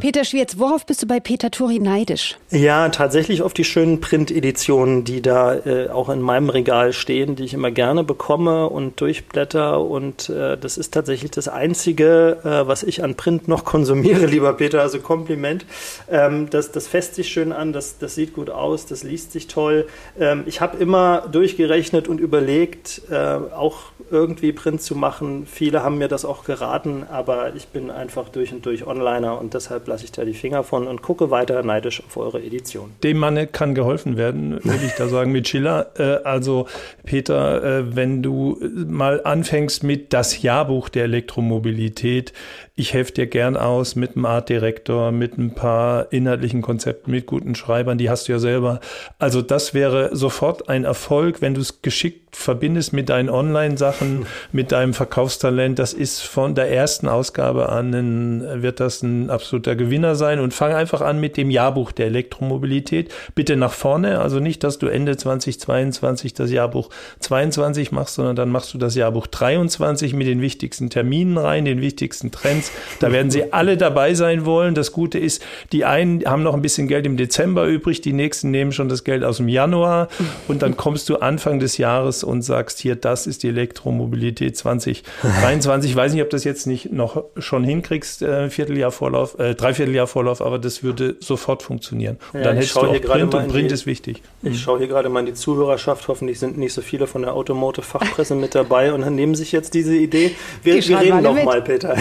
Peter Schwierz, worauf bist du bei Peter Turi neidisch? Ja, tatsächlich auf die schönen Print-Editionen, die da äh, auch in meinem Regal stehen, die ich immer gerne bekomme und durchblätter. Und äh, das ist tatsächlich das Einzige, äh, was ich an Print noch konsumiere, (laughs) lieber Peter. Also Kompliment. Ähm, das, das fässt sich schön an, das, das sieht gut aus, das liest sich toll. Ähm, ich habe immer durchgerechnet und überlegt, äh, auch irgendwie Print zu machen. Viele haben mir das auch geraten, aber ich bin einfach durch und durch Onliner und deshalb lasse ich da die Finger von und gucke weiter neidisch auf eure Edition. Dem Manne kann geholfen werden, würde ich da sagen, mit Schiller. Äh, also Peter, äh, wenn du mal anfängst mit das Jahrbuch der Elektromobilität, ich helfe dir gern aus mit einem Artdirektor, mit ein paar inhaltlichen Konzepten, mit guten Schreibern, die hast du ja selber. Also das wäre sofort ein Erfolg, wenn du es geschickt verbindest mit deinen Online-Sachen, mit deinem Verkaufstalent. Das ist von der ersten Ausgabe an, ein, wird das ein absoluter Gewinner sein. Und fang einfach an mit dem Jahrbuch der Elektromobilität. Bitte nach vorne, also nicht, dass du Ende 2022 das Jahrbuch 22 machst, sondern dann machst du das Jahrbuch 23 mit den wichtigsten Terminen rein, den wichtigsten Trends da werden sie alle dabei sein wollen. Das Gute ist, die einen haben noch ein bisschen Geld im Dezember übrig, die nächsten nehmen schon das Geld aus dem Januar und dann kommst du Anfang des Jahres und sagst hier, das ist die Elektromobilität 2023. Ich weiß nicht, ob das jetzt nicht noch schon hinkriegst, äh, Vierteljahr Vorlauf, äh, Dreivierteljahr Vorlauf, aber das würde sofort funktionieren. Und ja, dann hättest du auch Print und Print die, ist wichtig. Ich mhm. schaue hier gerade mal in die Zuhörerschaft. Hoffentlich sind nicht so viele von der Automotive-Fachpresse mit dabei und dann nehmen sich jetzt diese Idee. Wir, wir reden noch mal, Peter.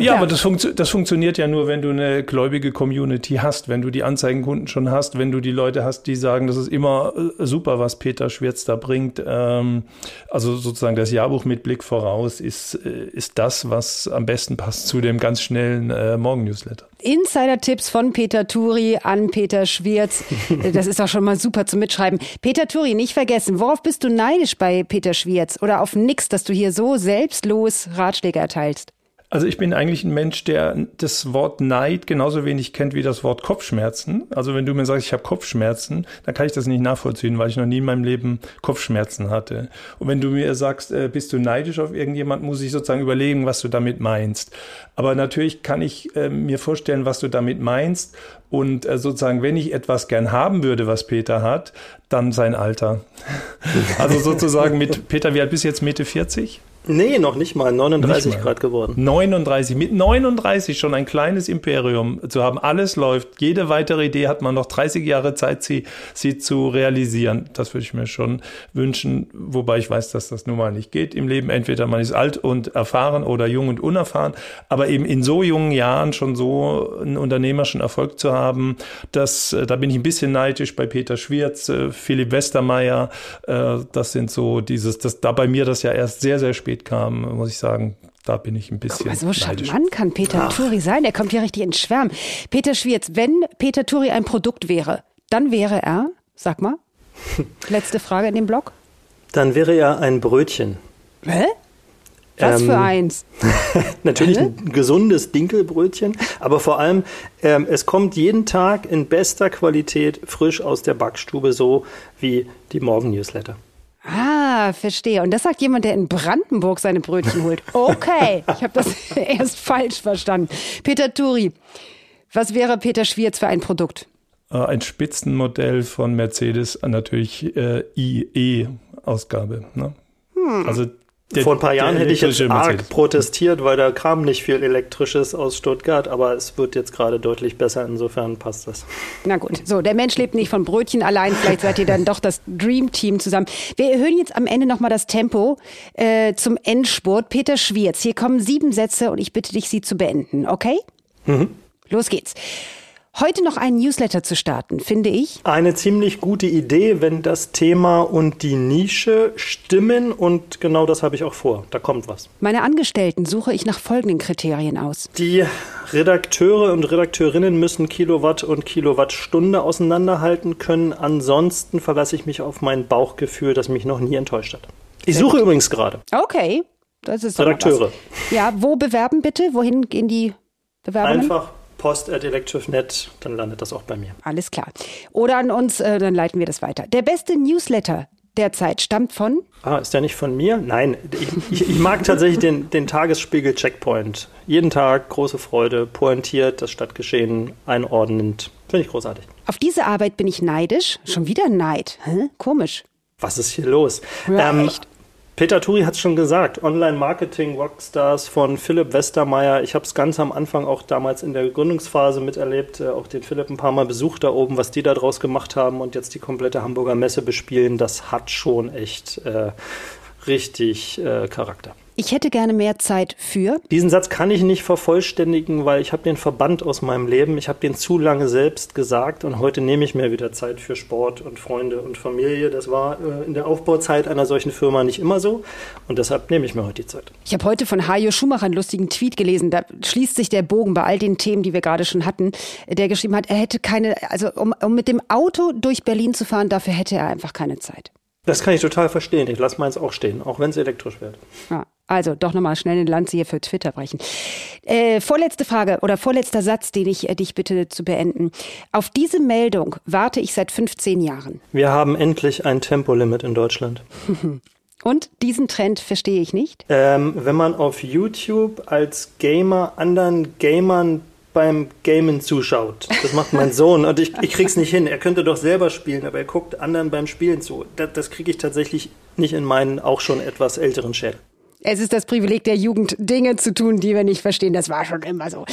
Ja, (laughs) ja, aber das, funktio das funktioniert ja nur, wenn du eine gläubige Community hast, wenn du die Anzeigenkunden schon hast, wenn du die Leute hast, die sagen, das ist immer äh, super, was Peter Schwirz da bringt. Ähm, also sozusagen das Jahrbuch mit Blick voraus ist, äh, ist das, was am besten passt zu dem ganz schnellen äh, Morgen-Newsletter. Insider-Tipps von Peter Turi an Peter Schwirz. (laughs) Das ist auch schon mal super zum Mitschreiben. Peter Turi, nicht vergessen, worauf bist du neidisch bei Peter Schwirz oder auf nix, dass du hier so selbstlos Ratschläge erteilst? Also ich bin eigentlich ein Mensch, der das Wort Neid genauso wenig kennt wie das Wort Kopfschmerzen. Also wenn du mir sagst, ich habe Kopfschmerzen, dann kann ich das nicht nachvollziehen, weil ich noch nie in meinem Leben Kopfschmerzen hatte. Und wenn du mir sagst, äh, bist du neidisch auf irgendjemand, muss ich sozusagen überlegen, was du damit meinst. Aber natürlich kann ich äh, mir vorstellen, was du damit meinst. Und äh, sozusagen, wenn ich etwas gern haben würde, was Peter hat, dann sein Alter. (laughs) also sozusagen mit Peter, wie alt bist du jetzt Mitte 40? Nee, noch nicht mal. 39 Grad geworden. 39. Mit 39 schon ein kleines Imperium zu haben. Alles läuft. Jede weitere Idee hat man noch 30 Jahre Zeit, sie, sie zu realisieren. Das würde ich mir schon wünschen. Wobei ich weiß, dass das nun mal nicht geht im Leben. Entweder man ist alt und erfahren oder jung und unerfahren. Aber eben in so jungen Jahren schon so einen unternehmerischen Erfolg zu haben, das, äh, da bin ich ein bisschen neidisch bei Peter Schwierz, äh, Philipp Westermeier. Äh, das sind so dieses, das, da bei mir das ja erst sehr, sehr spät spät kam, muss ich sagen, da bin ich ein bisschen. Guck mal, so charmant kann Peter Ach. Turi sein. Er kommt ja richtig ins Schwärmen. Peter Schwierz, wenn Peter Turi ein Produkt wäre, dann wäre er, sag mal, (laughs) letzte Frage in dem Blog. Dann wäre er ein Brötchen. Hä? Was ähm, für eins? (laughs) natürlich ein gesundes Dinkelbrötchen, aber vor allem, ähm, es kommt jeden Tag in bester Qualität frisch aus der Backstube, so wie die Morgen-Newsletter. Ah, verstehe. Und das sagt jemand, der in Brandenburg seine Brötchen holt. Okay, ich habe das (laughs) erst falsch verstanden. Peter Turi, was wäre Peter Schwierz für ein Produkt? Äh, ein Spitzenmodell von Mercedes, natürlich äh, IE-Ausgabe. Ne? Hm. Also der, Vor ein paar Jahren hätte ich jetzt arg protestiert, weil da kam nicht viel Elektrisches aus Stuttgart, aber es wird jetzt gerade deutlich besser, insofern passt das. Na gut, so, der Mensch lebt nicht von Brötchen allein, vielleicht seid ihr dann doch das Dream Team zusammen. Wir erhöhen jetzt am Ende nochmal das Tempo äh, zum Endspurt. Peter Schwierz, hier kommen sieben Sätze und ich bitte dich, sie zu beenden, okay? Mhm. Los geht's heute noch einen Newsletter zu starten, finde ich. Eine ziemlich gute Idee, wenn das Thema und die Nische stimmen und genau das habe ich auch vor. Da kommt was. Meine Angestellten suche ich nach folgenden Kriterien aus. Die Redakteure und Redakteurinnen müssen Kilowatt und Kilowattstunde auseinanderhalten können. Ansonsten verlasse ich mich auf mein Bauchgefühl, das mich noch nie enttäuscht hat. Ich suche übrigens gerade. Okay. Das ist Redakteure. Ja, wo bewerben bitte? Wohin gehen die Bewerbungen? Einfach post at elective.net, dann landet das auch bei mir. Alles klar. Oder an uns, äh, dann leiten wir das weiter. Der beste Newsletter, derzeit stammt von? Ah, ist der nicht von mir? Nein, ich, ich, ich mag tatsächlich den, den Tagesspiegel Checkpoint. Jeden Tag große Freude, pointiert, das Stadtgeschehen einordnend. Finde ich großartig. Auf diese Arbeit bin ich neidisch. Schon wieder Neid. Hä? Komisch. Was ist hier los? Ja, ähm, echt. Peter Turi hat es schon gesagt, Online-Marketing-Rockstars von Philipp Westermeier. Ich habe es ganz am Anfang auch damals in der Gründungsphase miterlebt, äh, auch den Philipp ein paar Mal besucht da oben, was die da draus gemacht haben und jetzt die komplette Hamburger Messe bespielen, das hat schon echt äh, richtig äh, Charakter. Ich hätte gerne mehr Zeit für. Diesen Satz kann ich nicht vervollständigen, weil ich habe den verbannt aus meinem Leben. Ich habe den zu lange selbst gesagt und heute nehme ich mir wieder Zeit für Sport und Freunde und Familie. Das war äh, in der Aufbauzeit einer solchen Firma nicht immer so und deshalb nehme ich mir heute die Zeit. Ich habe heute von Hajo Schumacher einen lustigen Tweet gelesen. Da schließt sich der Bogen bei all den Themen, die wir gerade schon hatten, der geschrieben hat, er hätte keine, also um, um mit dem Auto durch Berlin zu fahren, dafür hätte er einfach keine Zeit. Das kann ich total verstehen. Ich lasse meins auch stehen, auch wenn es elektrisch wird. Ja, also doch nochmal schnell eine Lanze hier für Twitter brechen. Äh, vorletzte Frage oder vorletzter Satz, den ich äh, dich bitte zu beenden. Auf diese Meldung warte ich seit 15 Jahren. Wir haben endlich ein Tempolimit in Deutschland. (laughs) Und diesen Trend verstehe ich nicht. Ähm, wenn man auf YouTube als Gamer anderen Gamern beim Gamen zuschaut. Das macht mein Sohn und ich, ich krieg's nicht hin. Er könnte doch selber spielen, aber er guckt anderen beim Spielen zu. Das, das kriege ich tatsächlich nicht in meinen auch schon etwas älteren Schädel. Es ist das Privileg der Jugend, Dinge zu tun, die wir nicht verstehen. Das war schon immer so.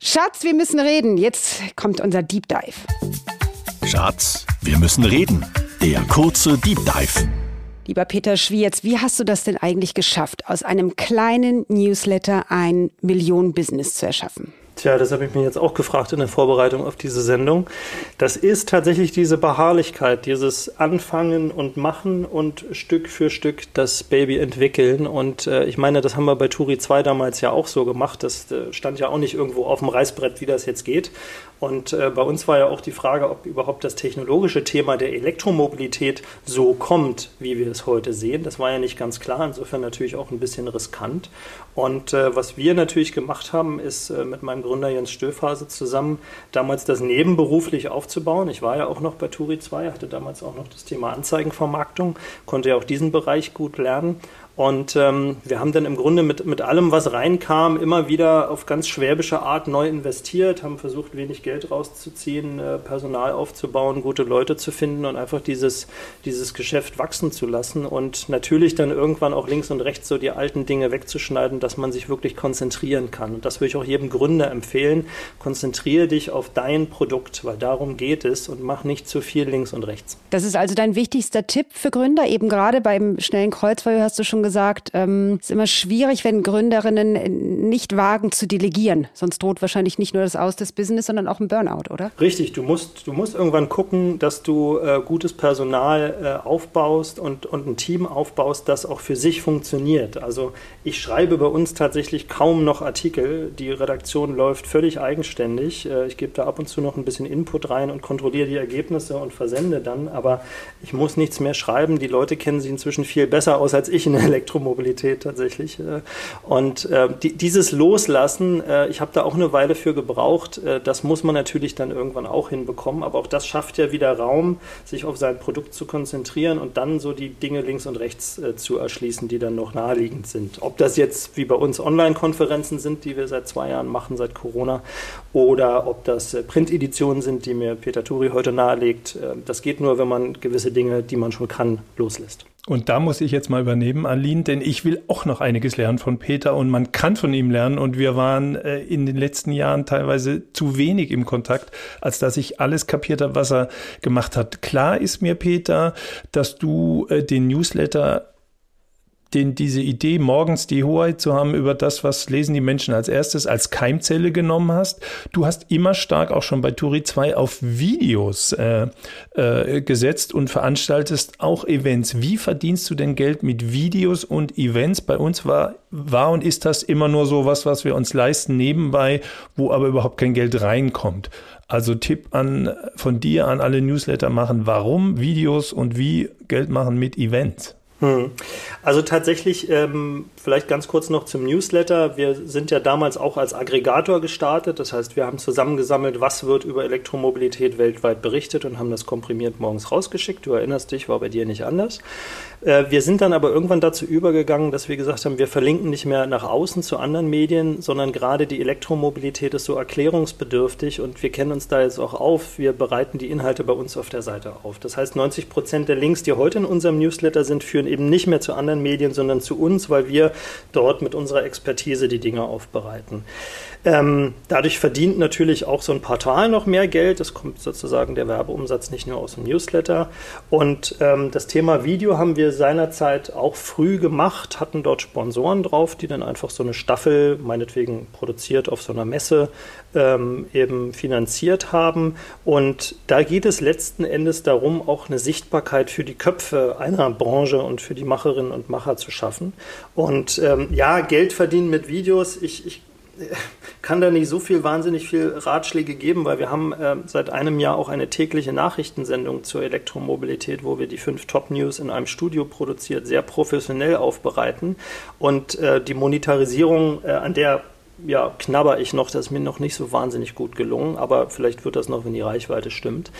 Schatz, wir müssen reden. Jetzt kommt unser Deep Dive. Schatz, wir müssen reden. Der kurze Deep Dive. Lieber Peter Schwierz, wie hast du das denn eigentlich geschafft, aus einem kleinen Newsletter ein Millionen-Business zu erschaffen? Tja, das habe ich mir jetzt auch gefragt in der Vorbereitung auf diese Sendung. Das ist tatsächlich diese Beharrlichkeit, dieses Anfangen und Machen und Stück für Stück das Baby entwickeln. Und äh, ich meine, das haben wir bei Turi 2 damals ja auch so gemacht. Das äh, stand ja auch nicht irgendwo auf dem Reißbrett, wie das jetzt geht. Und äh, bei uns war ja auch die Frage, ob überhaupt das technologische Thema der Elektromobilität so kommt, wie wir es heute sehen. Das war ja nicht ganz klar, insofern natürlich auch ein bisschen riskant. Und äh, was wir natürlich gemacht haben, ist äh, mit meinem Gründer Jens Stöfhase zusammen damals das nebenberuflich aufzubauen. Ich war ja auch noch bei Turi 2, hatte damals auch noch das Thema Anzeigenvermarktung, konnte ja auch diesen Bereich gut lernen und ähm, wir haben dann im Grunde mit, mit allem, was reinkam, immer wieder auf ganz schwäbische Art neu investiert, haben versucht, wenig Geld rauszuziehen, äh, Personal aufzubauen, gute Leute zu finden und einfach dieses, dieses Geschäft wachsen zu lassen und natürlich dann irgendwann auch links und rechts so die alten Dinge wegzuschneiden, dass man sich wirklich konzentrieren kann. Und das würde ich auch jedem Gründer empfehlen. Konzentriere dich auf dein Produkt, weil darum geht es und mach nicht zu viel links und rechts. Das ist also dein wichtigster Tipp für Gründer, eben gerade beim schnellen Kreuzfeuer hast du schon gesagt, ähm, ist immer schwierig, wenn Gründerinnen nicht wagen zu delegieren. Sonst droht wahrscheinlich nicht nur das Aus des Business, sondern auch ein Burnout, oder? Richtig, du musst, du musst irgendwann gucken, dass du äh, gutes Personal äh, aufbaust und, und ein Team aufbaust, das auch für sich funktioniert. Also ich schreibe bei uns tatsächlich kaum noch Artikel. Die Redaktion läuft völlig eigenständig. Äh, ich gebe da ab und zu noch ein bisschen Input rein und kontrolliere die Ergebnisse und versende dann. Aber ich muss nichts mehr schreiben. Die Leute kennen sich inzwischen viel besser aus als ich in der Elektromobilität tatsächlich. Äh, und äh, dieses Loslassen, äh, ich habe da auch eine Weile für gebraucht, das muss man natürlich dann irgendwann auch hinbekommen, aber auch das schafft ja wieder Raum, sich auf sein Produkt zu konzentrieren und dann so die Dinge links und rechts zu erschließen, die dann noch naheliegend sind. Ob das jetzt wie bei uns Online-Konferenzen sind, die wir seit zwei Jahren machen, seit Corona, oder ob das Printeditionen sind, die mir Peter Turi heute nahelegt. Das geht nur, wenn man gewisse Dinge, die man schon kann, loslässt. Und da muss ich jetzt mal übernehmen, Aline, denn ich will auch noch einiges lernen von Peter und man kann von ihm lernen und wir waren äh, in den letzten Jahren teilweise zu wenig im Kontakt, als dass ich alles kapiert habe, was er gemacht hat. Klar ist mir, Peter, dass du äh, den Newsletter den, diese Idee, morgens die Hoheit zu haben über das, was lesen die Menschen als erstes, als Keimzelle genommen hast. Du hast immer stark auch schon bei Turi 2 auf Videos äh, äh, gesetzt und veranstaltest auch Events. Wie verdienst du denn Geld mit Videos und Events? Bei uns war, war und ist das immer nur so was, was wir uns leisten nebenbei, wo aber überhaupt kein Geld reinkommt. Also Tipp an, von dir an alle Newsletter machen, warum Videos und wie Geld machen mit Events. Hm. Also tatsächlich, ähm, vielleicht ganz kurz noch zum Newsletter. Wir sind ja damals auch als Aggregator gestartet. Das heißt, wir haben zusammengesammelt, was wird über Elektromobilität weltweit berichtet und haben das komprimiert morgens rausgeschickt. Du erinnerst dich, war bei dir nicht anders. Äh, wir sind dann aber irgendwann dazu übergegangen, dass wir gesagt haben, wir verlinken nicht mehr nach außen zu anderen Medien, sondern gerade die Elektromobilität ist so erklärungsbedürftig und wir kennen uns da jetzt auch auf. Wir bereiten die Inhalte bei uns auf der Seite auf. Das heißt, 90 Prozent der Links, die heute in unserem Newsletter sind, führen eben nicht mehr zu anderen Medien, sondern zu uns, weil wir dort mit unserer Expertise die Dinge aufbereiten. Ähm, dadurch verdient natürlich auch so ein Portal noch mehr Geld. Es kommt sozusagen der Werbeumsatz nicht nur aus dem Newsletter. Und ähm, das Thema Video haben wir seinerzeit auch früh gemacht, hatten dort Sponsoren drauf, die dann einfach so eine Staffel, meinetwegen produziert auf so einer Messe, ähm, eben finanziert haben. Und da geht es letzten Endes darum, auch eine Sichtbarkeit für die Köpfe einer Branche und für die Macherinnen und Macher zu schaffen. Und ähm, ja, Geld verdienen mit Videos. Ich, ich kann da nicht so viel wahnsinnig viel Ratschläge geben, weil wir haben äh, seit einem Jahr auch eine tägliche Nachrichtensendung zur Elektromobilität, wo wir die fünf Top News in einem Studio produziert, sehr professionell aufbereiten. Und äh, die Monetarisierung, äh, an der ja, knabber ich noch, das ist mir noch nicht so wahnsinnig gut gelungen, aber vielleicht wird das noch, wenn die Reichweite stimmt.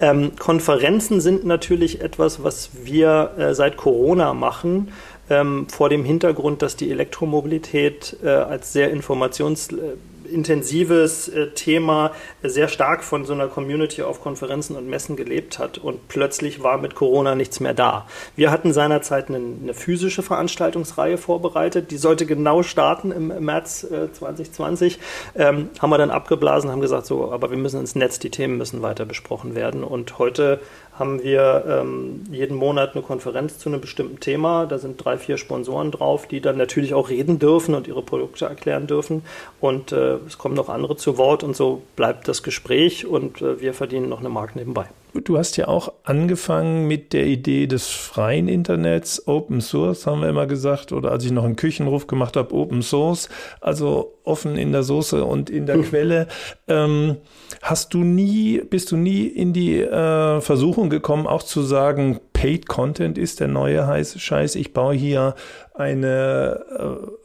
Ähm, Konferenzen sind natürlich etwas, was wir äh, seit Corona machen ähm, vor dem Hintergrund, dass die Elektromobilität äh, als sehr informations- äh, intensives äh, Thema sehr stark von so einer Community auf Konferenzen und Messen gelebt hat. Und plötzlich war mit Corona nichts mehr da. Wir hatten seinerzeit eine, eine physische Veranstaltungsreihe vorbereitet, die sollte genau starten im, März äh, 2020, ähm, haben wir dann abgeblasen, haben gesagt, so, aber wir müssen ins Netz, die Themen müssen weiter besprochen werden. Und heute haben wir ähm, jeden Monat eine Konferenz zu einem bestimmten Thema. Da sind drei, vier Sponsoren drauf, die dann natürlich auch reden dürfen und ihre Produkte erklären dürfen. Und äh, es kommen noch andere zu Wort und so bleibt das Gespräch und äh, wir verdienen noch eine Mark nebenbei. Du hast ja auch angefangen mit der Idee des freien Internets, Open Source haben wir immer gesagt, oder als ich noch einen Küchenruf gemacht habe, Open Source, also offen in der Soße und in der hm. Quelle. Ähm, hast du nie, bist du nie in die äh, Versuchung gekommen, auch zu sagen, Paid Content ist der neue heiße Scheiß, ich baue hier eine äh,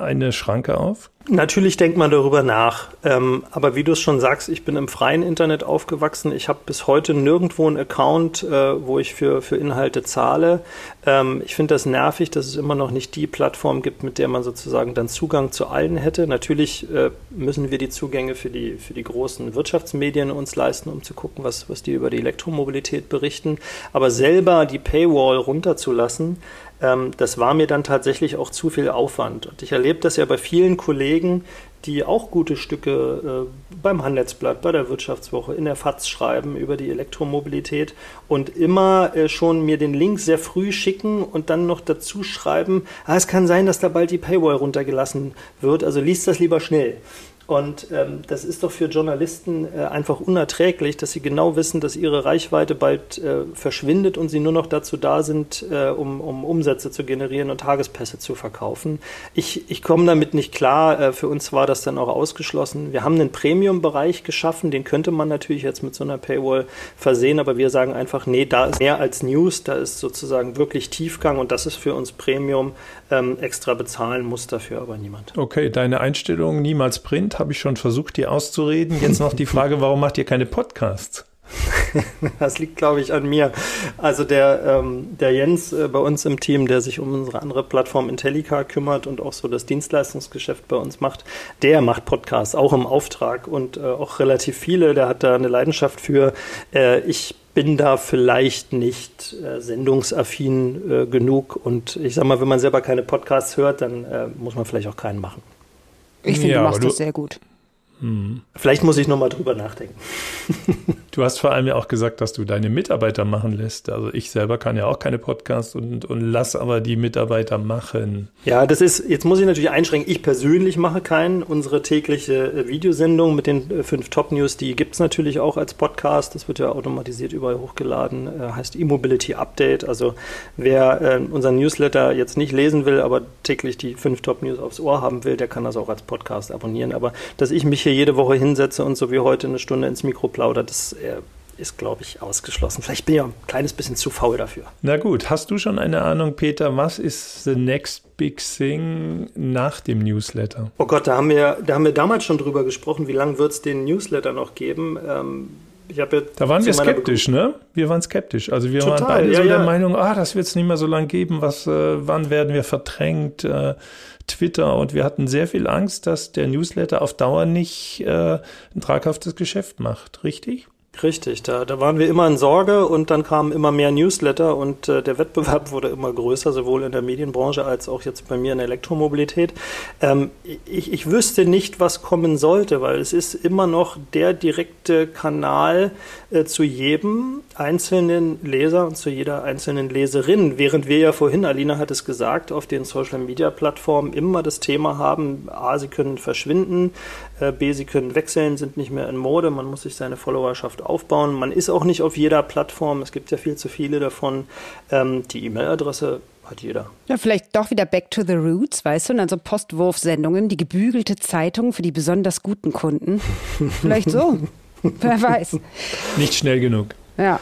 eine Schranke auf? Natürlich denkt man darüber nach. Ähm, aber wie du es schon sagst, ich bin im freien Internet aufgewachsen. Ich habe bis heute nirgendwo einen Account, äh, wo ich für, für Inhalte zahle. Ähm, ich finde das nervig, dass es immer noch nicht die Plattform gibt, mit der man sozusagen dann Zugang zu allen hätte. Natürlich äh, müssen wir die Zugänge für die, für die großen Wirtschaftsmedien uns leisten, um zu gucken, was, was die über die Elektromobilität berichten. Aber selber die Paywall runterzulassen, ähm, das war mir dann tatsächlich auch zu viel Aufwand. Und ich erlebe das ja bei vielen Kollegen, die auch gute Stücke äh, beim Handelsblatt, bei der Wirtschaftswoche, in der FAZ schreiben über die Elektromobilität und immer äh, schon mir den Link sehr früh schicken und dann noch dazu schreiben, ah, es kann sein, dass da bald die Paywall runtergelassen wird, also liest das lieber schnell. Und ähm, das ist doch für Journalisten äh, einfach unerträglich, dass sie genau wissen, dass ihre Reichweite bald äh, verschwindet und sie nur noch dazu da sind, äh, um, um Umsätze zu generieren und Tagespässe zu verkaufen. Ich, ich komme damit nicht klar. Äh, für uns war das dann auch ausgeschlossen. Wir haben einen Premium-Bereich geschaffen, den könnte man natürlich jetzt mit so einer Paywall versehen, aber wir sagen einfach, nee, da ist mehr als News, da ist sozusagen wirklich Tiefgang und das ist für uns Premium. Ähm, extra bezahlen muss dafür aber niemand. Okay, deine Einstellung niemals Print habe ich schon versucht, dir auszureden. Jetzt noch die Frage, warum macht ihr keine Podcasts? (laughs) das liegt, glaube ich, an mir. Also der, ähm, der Jens äh, bei uns im Team, der sich um unsere andere Plattform Intellica kümmert und auch so das Dienstleistungsgeschäft bei uns macht, der macht Podcasts, auch im Auftrag und äh, auch relativ viele. Der hat da eine Leidenschaft für. Äh, ich bin da vielleicht nicht äh, sendungsaffin äh, genug und ich sag mal, wenn man selber keine Podcasts hört, dann äh, muss man vielleicht auch keinen machen. Ich finde, ja, du machst das sehr gut. Hm. Vielleicht muss ich nochmal drüber nachdenken. (laughs) Du hast vor allem ja auch gesagt, dass du deine Mitarbeiter machen lässt. Also ich selber kann ja auch keine Podcasts und, und lass aber die Mitarbeiter machen. Ja, das ist, jetzt muss ich natürlich einschränken, ich persönlich mache keinen. Unsere tägliche äh, Videosendung mit den äh, fünf Top-News, die gibt es natürlich auch als Podcast. Das wird ja automatisiert überall hochgeladen. Äh, heißt E-Mobility Update. Also wer unseren Newsletter jetzt nicht lesen will, aber täglich die fünf Top-News aufs Ohr haben will, der kann das auch als Podcast abonnieren. Aber dass ich mich hier jede Woche hinsetze und so wie heute eine Stunde ins Mikro plaudert, das ist, glaube ich, ausgeschlossen. Vielleicht bin ich auch ein kleines bisschen zu faul dafür. Na gut, hast du schon eine Ahnung, Peter, was ist the next big thing nach dem Newsletter? Oh Gott, da haben wir, da haben wir damals schon drüber gesprochen, wie lange wird es den Newsletter noch geben? Ähm, ja da waren wir skeptisch, ne? Wir waren skeptisch. Also wir Total, waren beide ja, so ja. der Meinung, ah, das wird es nicht mehr so lange geben. Was, äh, wann werden wir verdrängt? Äh, Twitter und wir hatten sehr viel Angst, dass der Newsletter auf Dauer nicht äh, ein traghaftes Geschäft macht, richtig? Richtig, da, da waren wir immer in Sorge und dann kamen immer mehr Newsletter und äh, der Wettbewerb wurde immer größer, sowohl in der Medienbranche als auch jetzt bei mir in der Elektromobilität. Ähm, ich, ich wüsste nicht, was kommen sollte, weil es ist immer noch der direkte Kanal äh, zu jedem einzelnen Leser und zu jeder einzelnen Leserin, während wir ja vorhin, Alina hat es gesagt, auf den Social-Media-Plattformen immer das Thema haben, a, sie können verschwinden, äh, b, sie können wechseln, sind nicht mehr in Mode, man muss sich seine Followerschaft aufbauen. Man ist auch nicht auf jeder Plattform, es gibt ja viel zu viele davon. Ähm, die E-Mail-Adresse hat jeder. Ja, vielleicht doch wieder back to the roots, weißt du, und dann so Postwurfsendungen, die gebügelte Zeitung für die besonders guten Kunden. (laughs) vielleicht so. Wer weiß. Nicht schnell genug. Ja.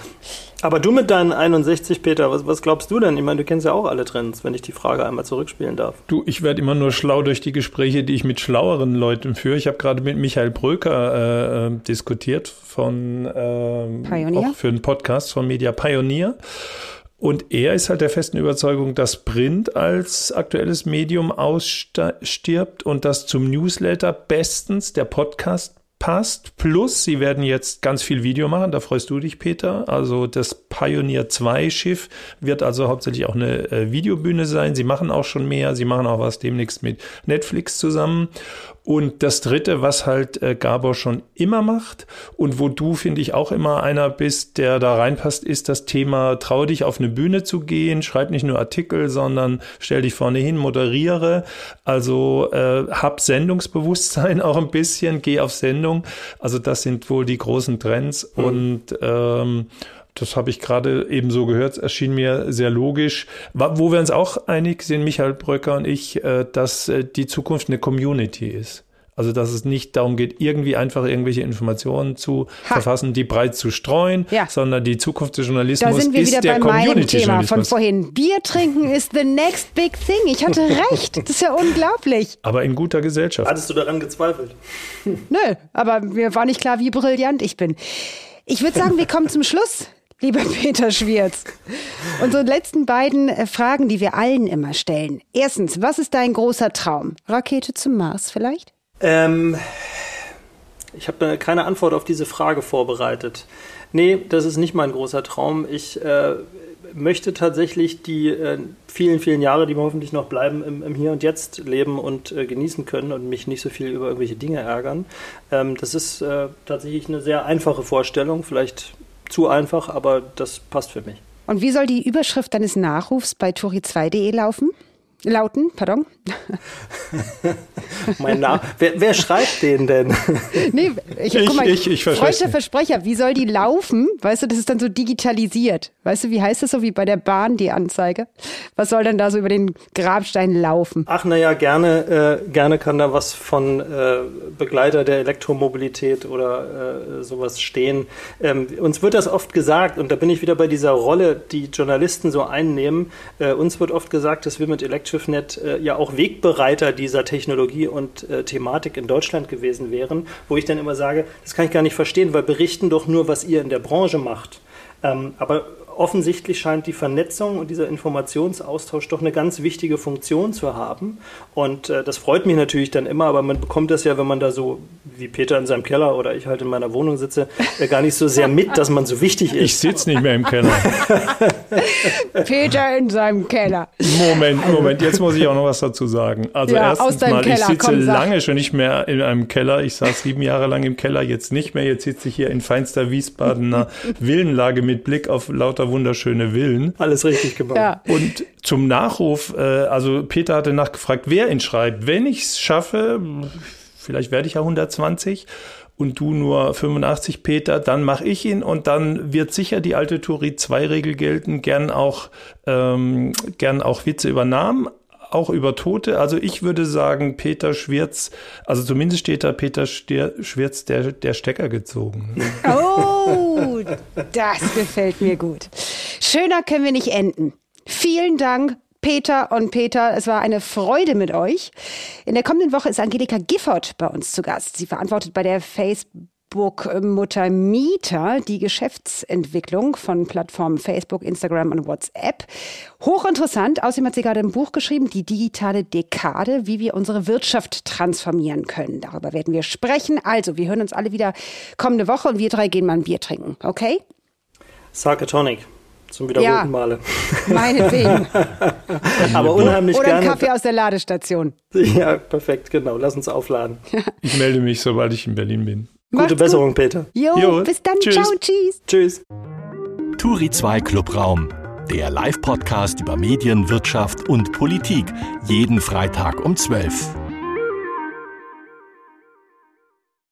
Aber du mit deinen 61, Peter, was, was, glaubst du denn? Ich meine, du kennst ja auch alle Trends, wenn ich die Frage einmal zurückspielen darf. Du, ich werde immer nur schlau durch die Gespräche, die ich mit schlaueren Leuten führe. Ich habe gerade mit Michael Bröker äh, äh diskutiert von äh, Pioneer? auch für einen Podcast von Media Pioneer. Und er ist halt der festen Überzeugung, dass Print als aktuelles Medium ausstirbt und dass zum Newsletter bestens der Podcast passt. Plus, sie werden jetzt ganz viel Video machen, da freust du dich, Peter. Also das Pioneer 2 Schiff wird also hauptsächlich auch eine äh, Videobühne sein. Sie machen auch schon mehr, sie machen auch was demnächst mit Netflix zusammen. Und das Dritte, was halt äh, Gabor schon immer macht und wo du, finde ich, auch immer einer bist, der da reinpasst, ist das Thema, trau dich auf eine Bühne zu gehen, schreib nicht nur Artikel, sondern stell dich vorne hin, moderiere. Also äh, hab Sendungsbewusstsein (laughs) auch ein bisschen, geh auf Sendung. Also das sind wohl die großen Trends mhm. und ähm, das habe ich gerade eben so gehört, es erschien mir sehr logisch. Wo wir uns auch einig sind, Michael Bröcker und ich, äh, dass äh, die Zukunft eine Community ist. Also, dass es nicht darum geht, irgendwie einfach irgendwelche Informationen zu ha. verfassen, die breit zu streuen, ja. sondern die Zukunft des Journalismus da sind wir ist wieder der bei meinem Thema von vorhin. Bier trinken (laughs) ist the next big thing. Ich hatte recht. Das ist ja unglaublich. Aber in guter Gesellschaft. Hattest du daran gezweifelt? Nö, aber mir war nicht klar, wie brillant ich bin. Ich würde sagen, wir kommen zum Schluss lieber (laughs) Peter Schwierz. Unsere letzten beiden äh, Fragen, die wir allen immer stellen. Erstens, was ist dein großer Traum? Rakete zum Mars vielleicht? Ähm, ich habe keine Antwort auf diese Frage vorbereitet. Nee, das ist nicht mein großer Traum. Ich äh, möchte tatsächlich die äh, vielen, vielen Jahre, die mir hoffentlich noch bleiben, im, im Hier und Jetzt leben und äh, genießen können und mich nicht so viel über irgendwelche Dinge ärgern. Ähm, das ist äh, tatsächlich eine sehr einfache Vorstellung. Vielleicht zu einfach, aber das passt für mich. Und wie soll die Überschrift deines Nachrufs bei tori2.de laufen? Lauten, pardon. (laughs) mein Name. Wer, wer, schreibt den denn? (laughs) nee, ich, ich, guck mal, ich, ich Freudscher Versprecher, wie soll die laufen? Weißt du, das ist dann so digitalisiert. Weißt du, wie heißt das so wie bei der Bahn, die Anzeige? Was soll denn da so über den Grabstein laufen? Ach, naja, gerne, äh, gerne kann da was von äh, Begleiter der Elektromobilität oder äh, sowas stehen. Ähm, uns wird das oft gesagt, und da bin ich wieder bei dieser Rolle, die Journalisten so einnehmen. Äh, uns wird oft gesagt, dass wir mit Elektro TrackSchiffNet äh, ja auch Wegbereiter dieser Technologie und äh, Thematik in Deutschland gewesen wären, wo ich dann immer sage, das kann ich gar nicht verstehen, weil berichten doch nur, was ihr in der Branche macht. Ähm, aber offensichtlich scheint die Vernetzung und dieser Informationsaustausch doch eine ganz wichtige Funktion zu haben. Und äh, das freut mich natürlich dann immer, aber man bekommt das ja, wenn man da so wie Peter in seinem Keller oder ich halt in meiner Wohnung sitze, äh, gar nicht so sehr mit, dass man so wichtig ist. Ich sitze nicht mehr im Keller. (laughs) Peter in seinem Keller. Moment, Moment, jetzt muss ich auch noch was dazu sagen. Also ja, erstens mal, Keller, ich sitze komm, lange schon nicht mehr in einem Keller. Ich saß sieben Jahre lang im Keller, jetzt nicht mehr. Jetzt sitze ich hier in feinster Wiesbadener Villenlage mit Blick auf lauter wunderschöne Villen. Alles richtig gemacht. Ja. Und zum Nachruf, äh, also Peter hatte nachgefragt, wer ihn schreibt. Wenn ich es schaffe, vielleicht werde ich ja 120 und du nur 85 Peter, dann mache ich ihn und dann wird sicher die alte Turit 2 Regel gelten, gern auch, ähm, gern auch Witze übernahmen, auch über Tote. Also ich würde sagen, Peter Schwirz, also zumindest steht da Peter Schwirz der, der Stecker gezogen. Oh, das gefällt mir gut. Schöner können wir nicht enden. Vielen Dank, Peter und Peter. Es war eine Freude mit euch. In der kommenden Woche ist Angelika Gifford bei uns zu Gast. Sie verantwortet bei der Facebook Facebook-Mutter Mieter die Geschäftsentwicklung von Plattformen Facebook, Instagram und WhatsApp. Hochinteressant. Außerdem hat sie gerade ein Buch geschrieben, Die digitale Dekade, wie wir unsere Wirtschaft transformieren können. Darüber werden wir sprechen. Also, wir hören uns alle wieder kommende Woche und wir drei gehen mal ein Bier trinken. Okay? Sarkatonic. Zum wiederholten ja, Male. (laughs) Meinetwegen. (laughs) Aber unheimlich Oder gerne. Oder Kaffee aus der Ladestation. (laughs) Ja, perfekt, genau. Lass uns aufladen. Ich melde mich, sobald ich in Berlin bin. Gute Besserung, gut. Peter. Jo, jo, bis dann. Tschüss. Ciao, tschüss. Tschüss. Turi 2 Clubraum, der Live-Podcast über Medien, Wirtschaft und Politik. Jeden Freitag um 12.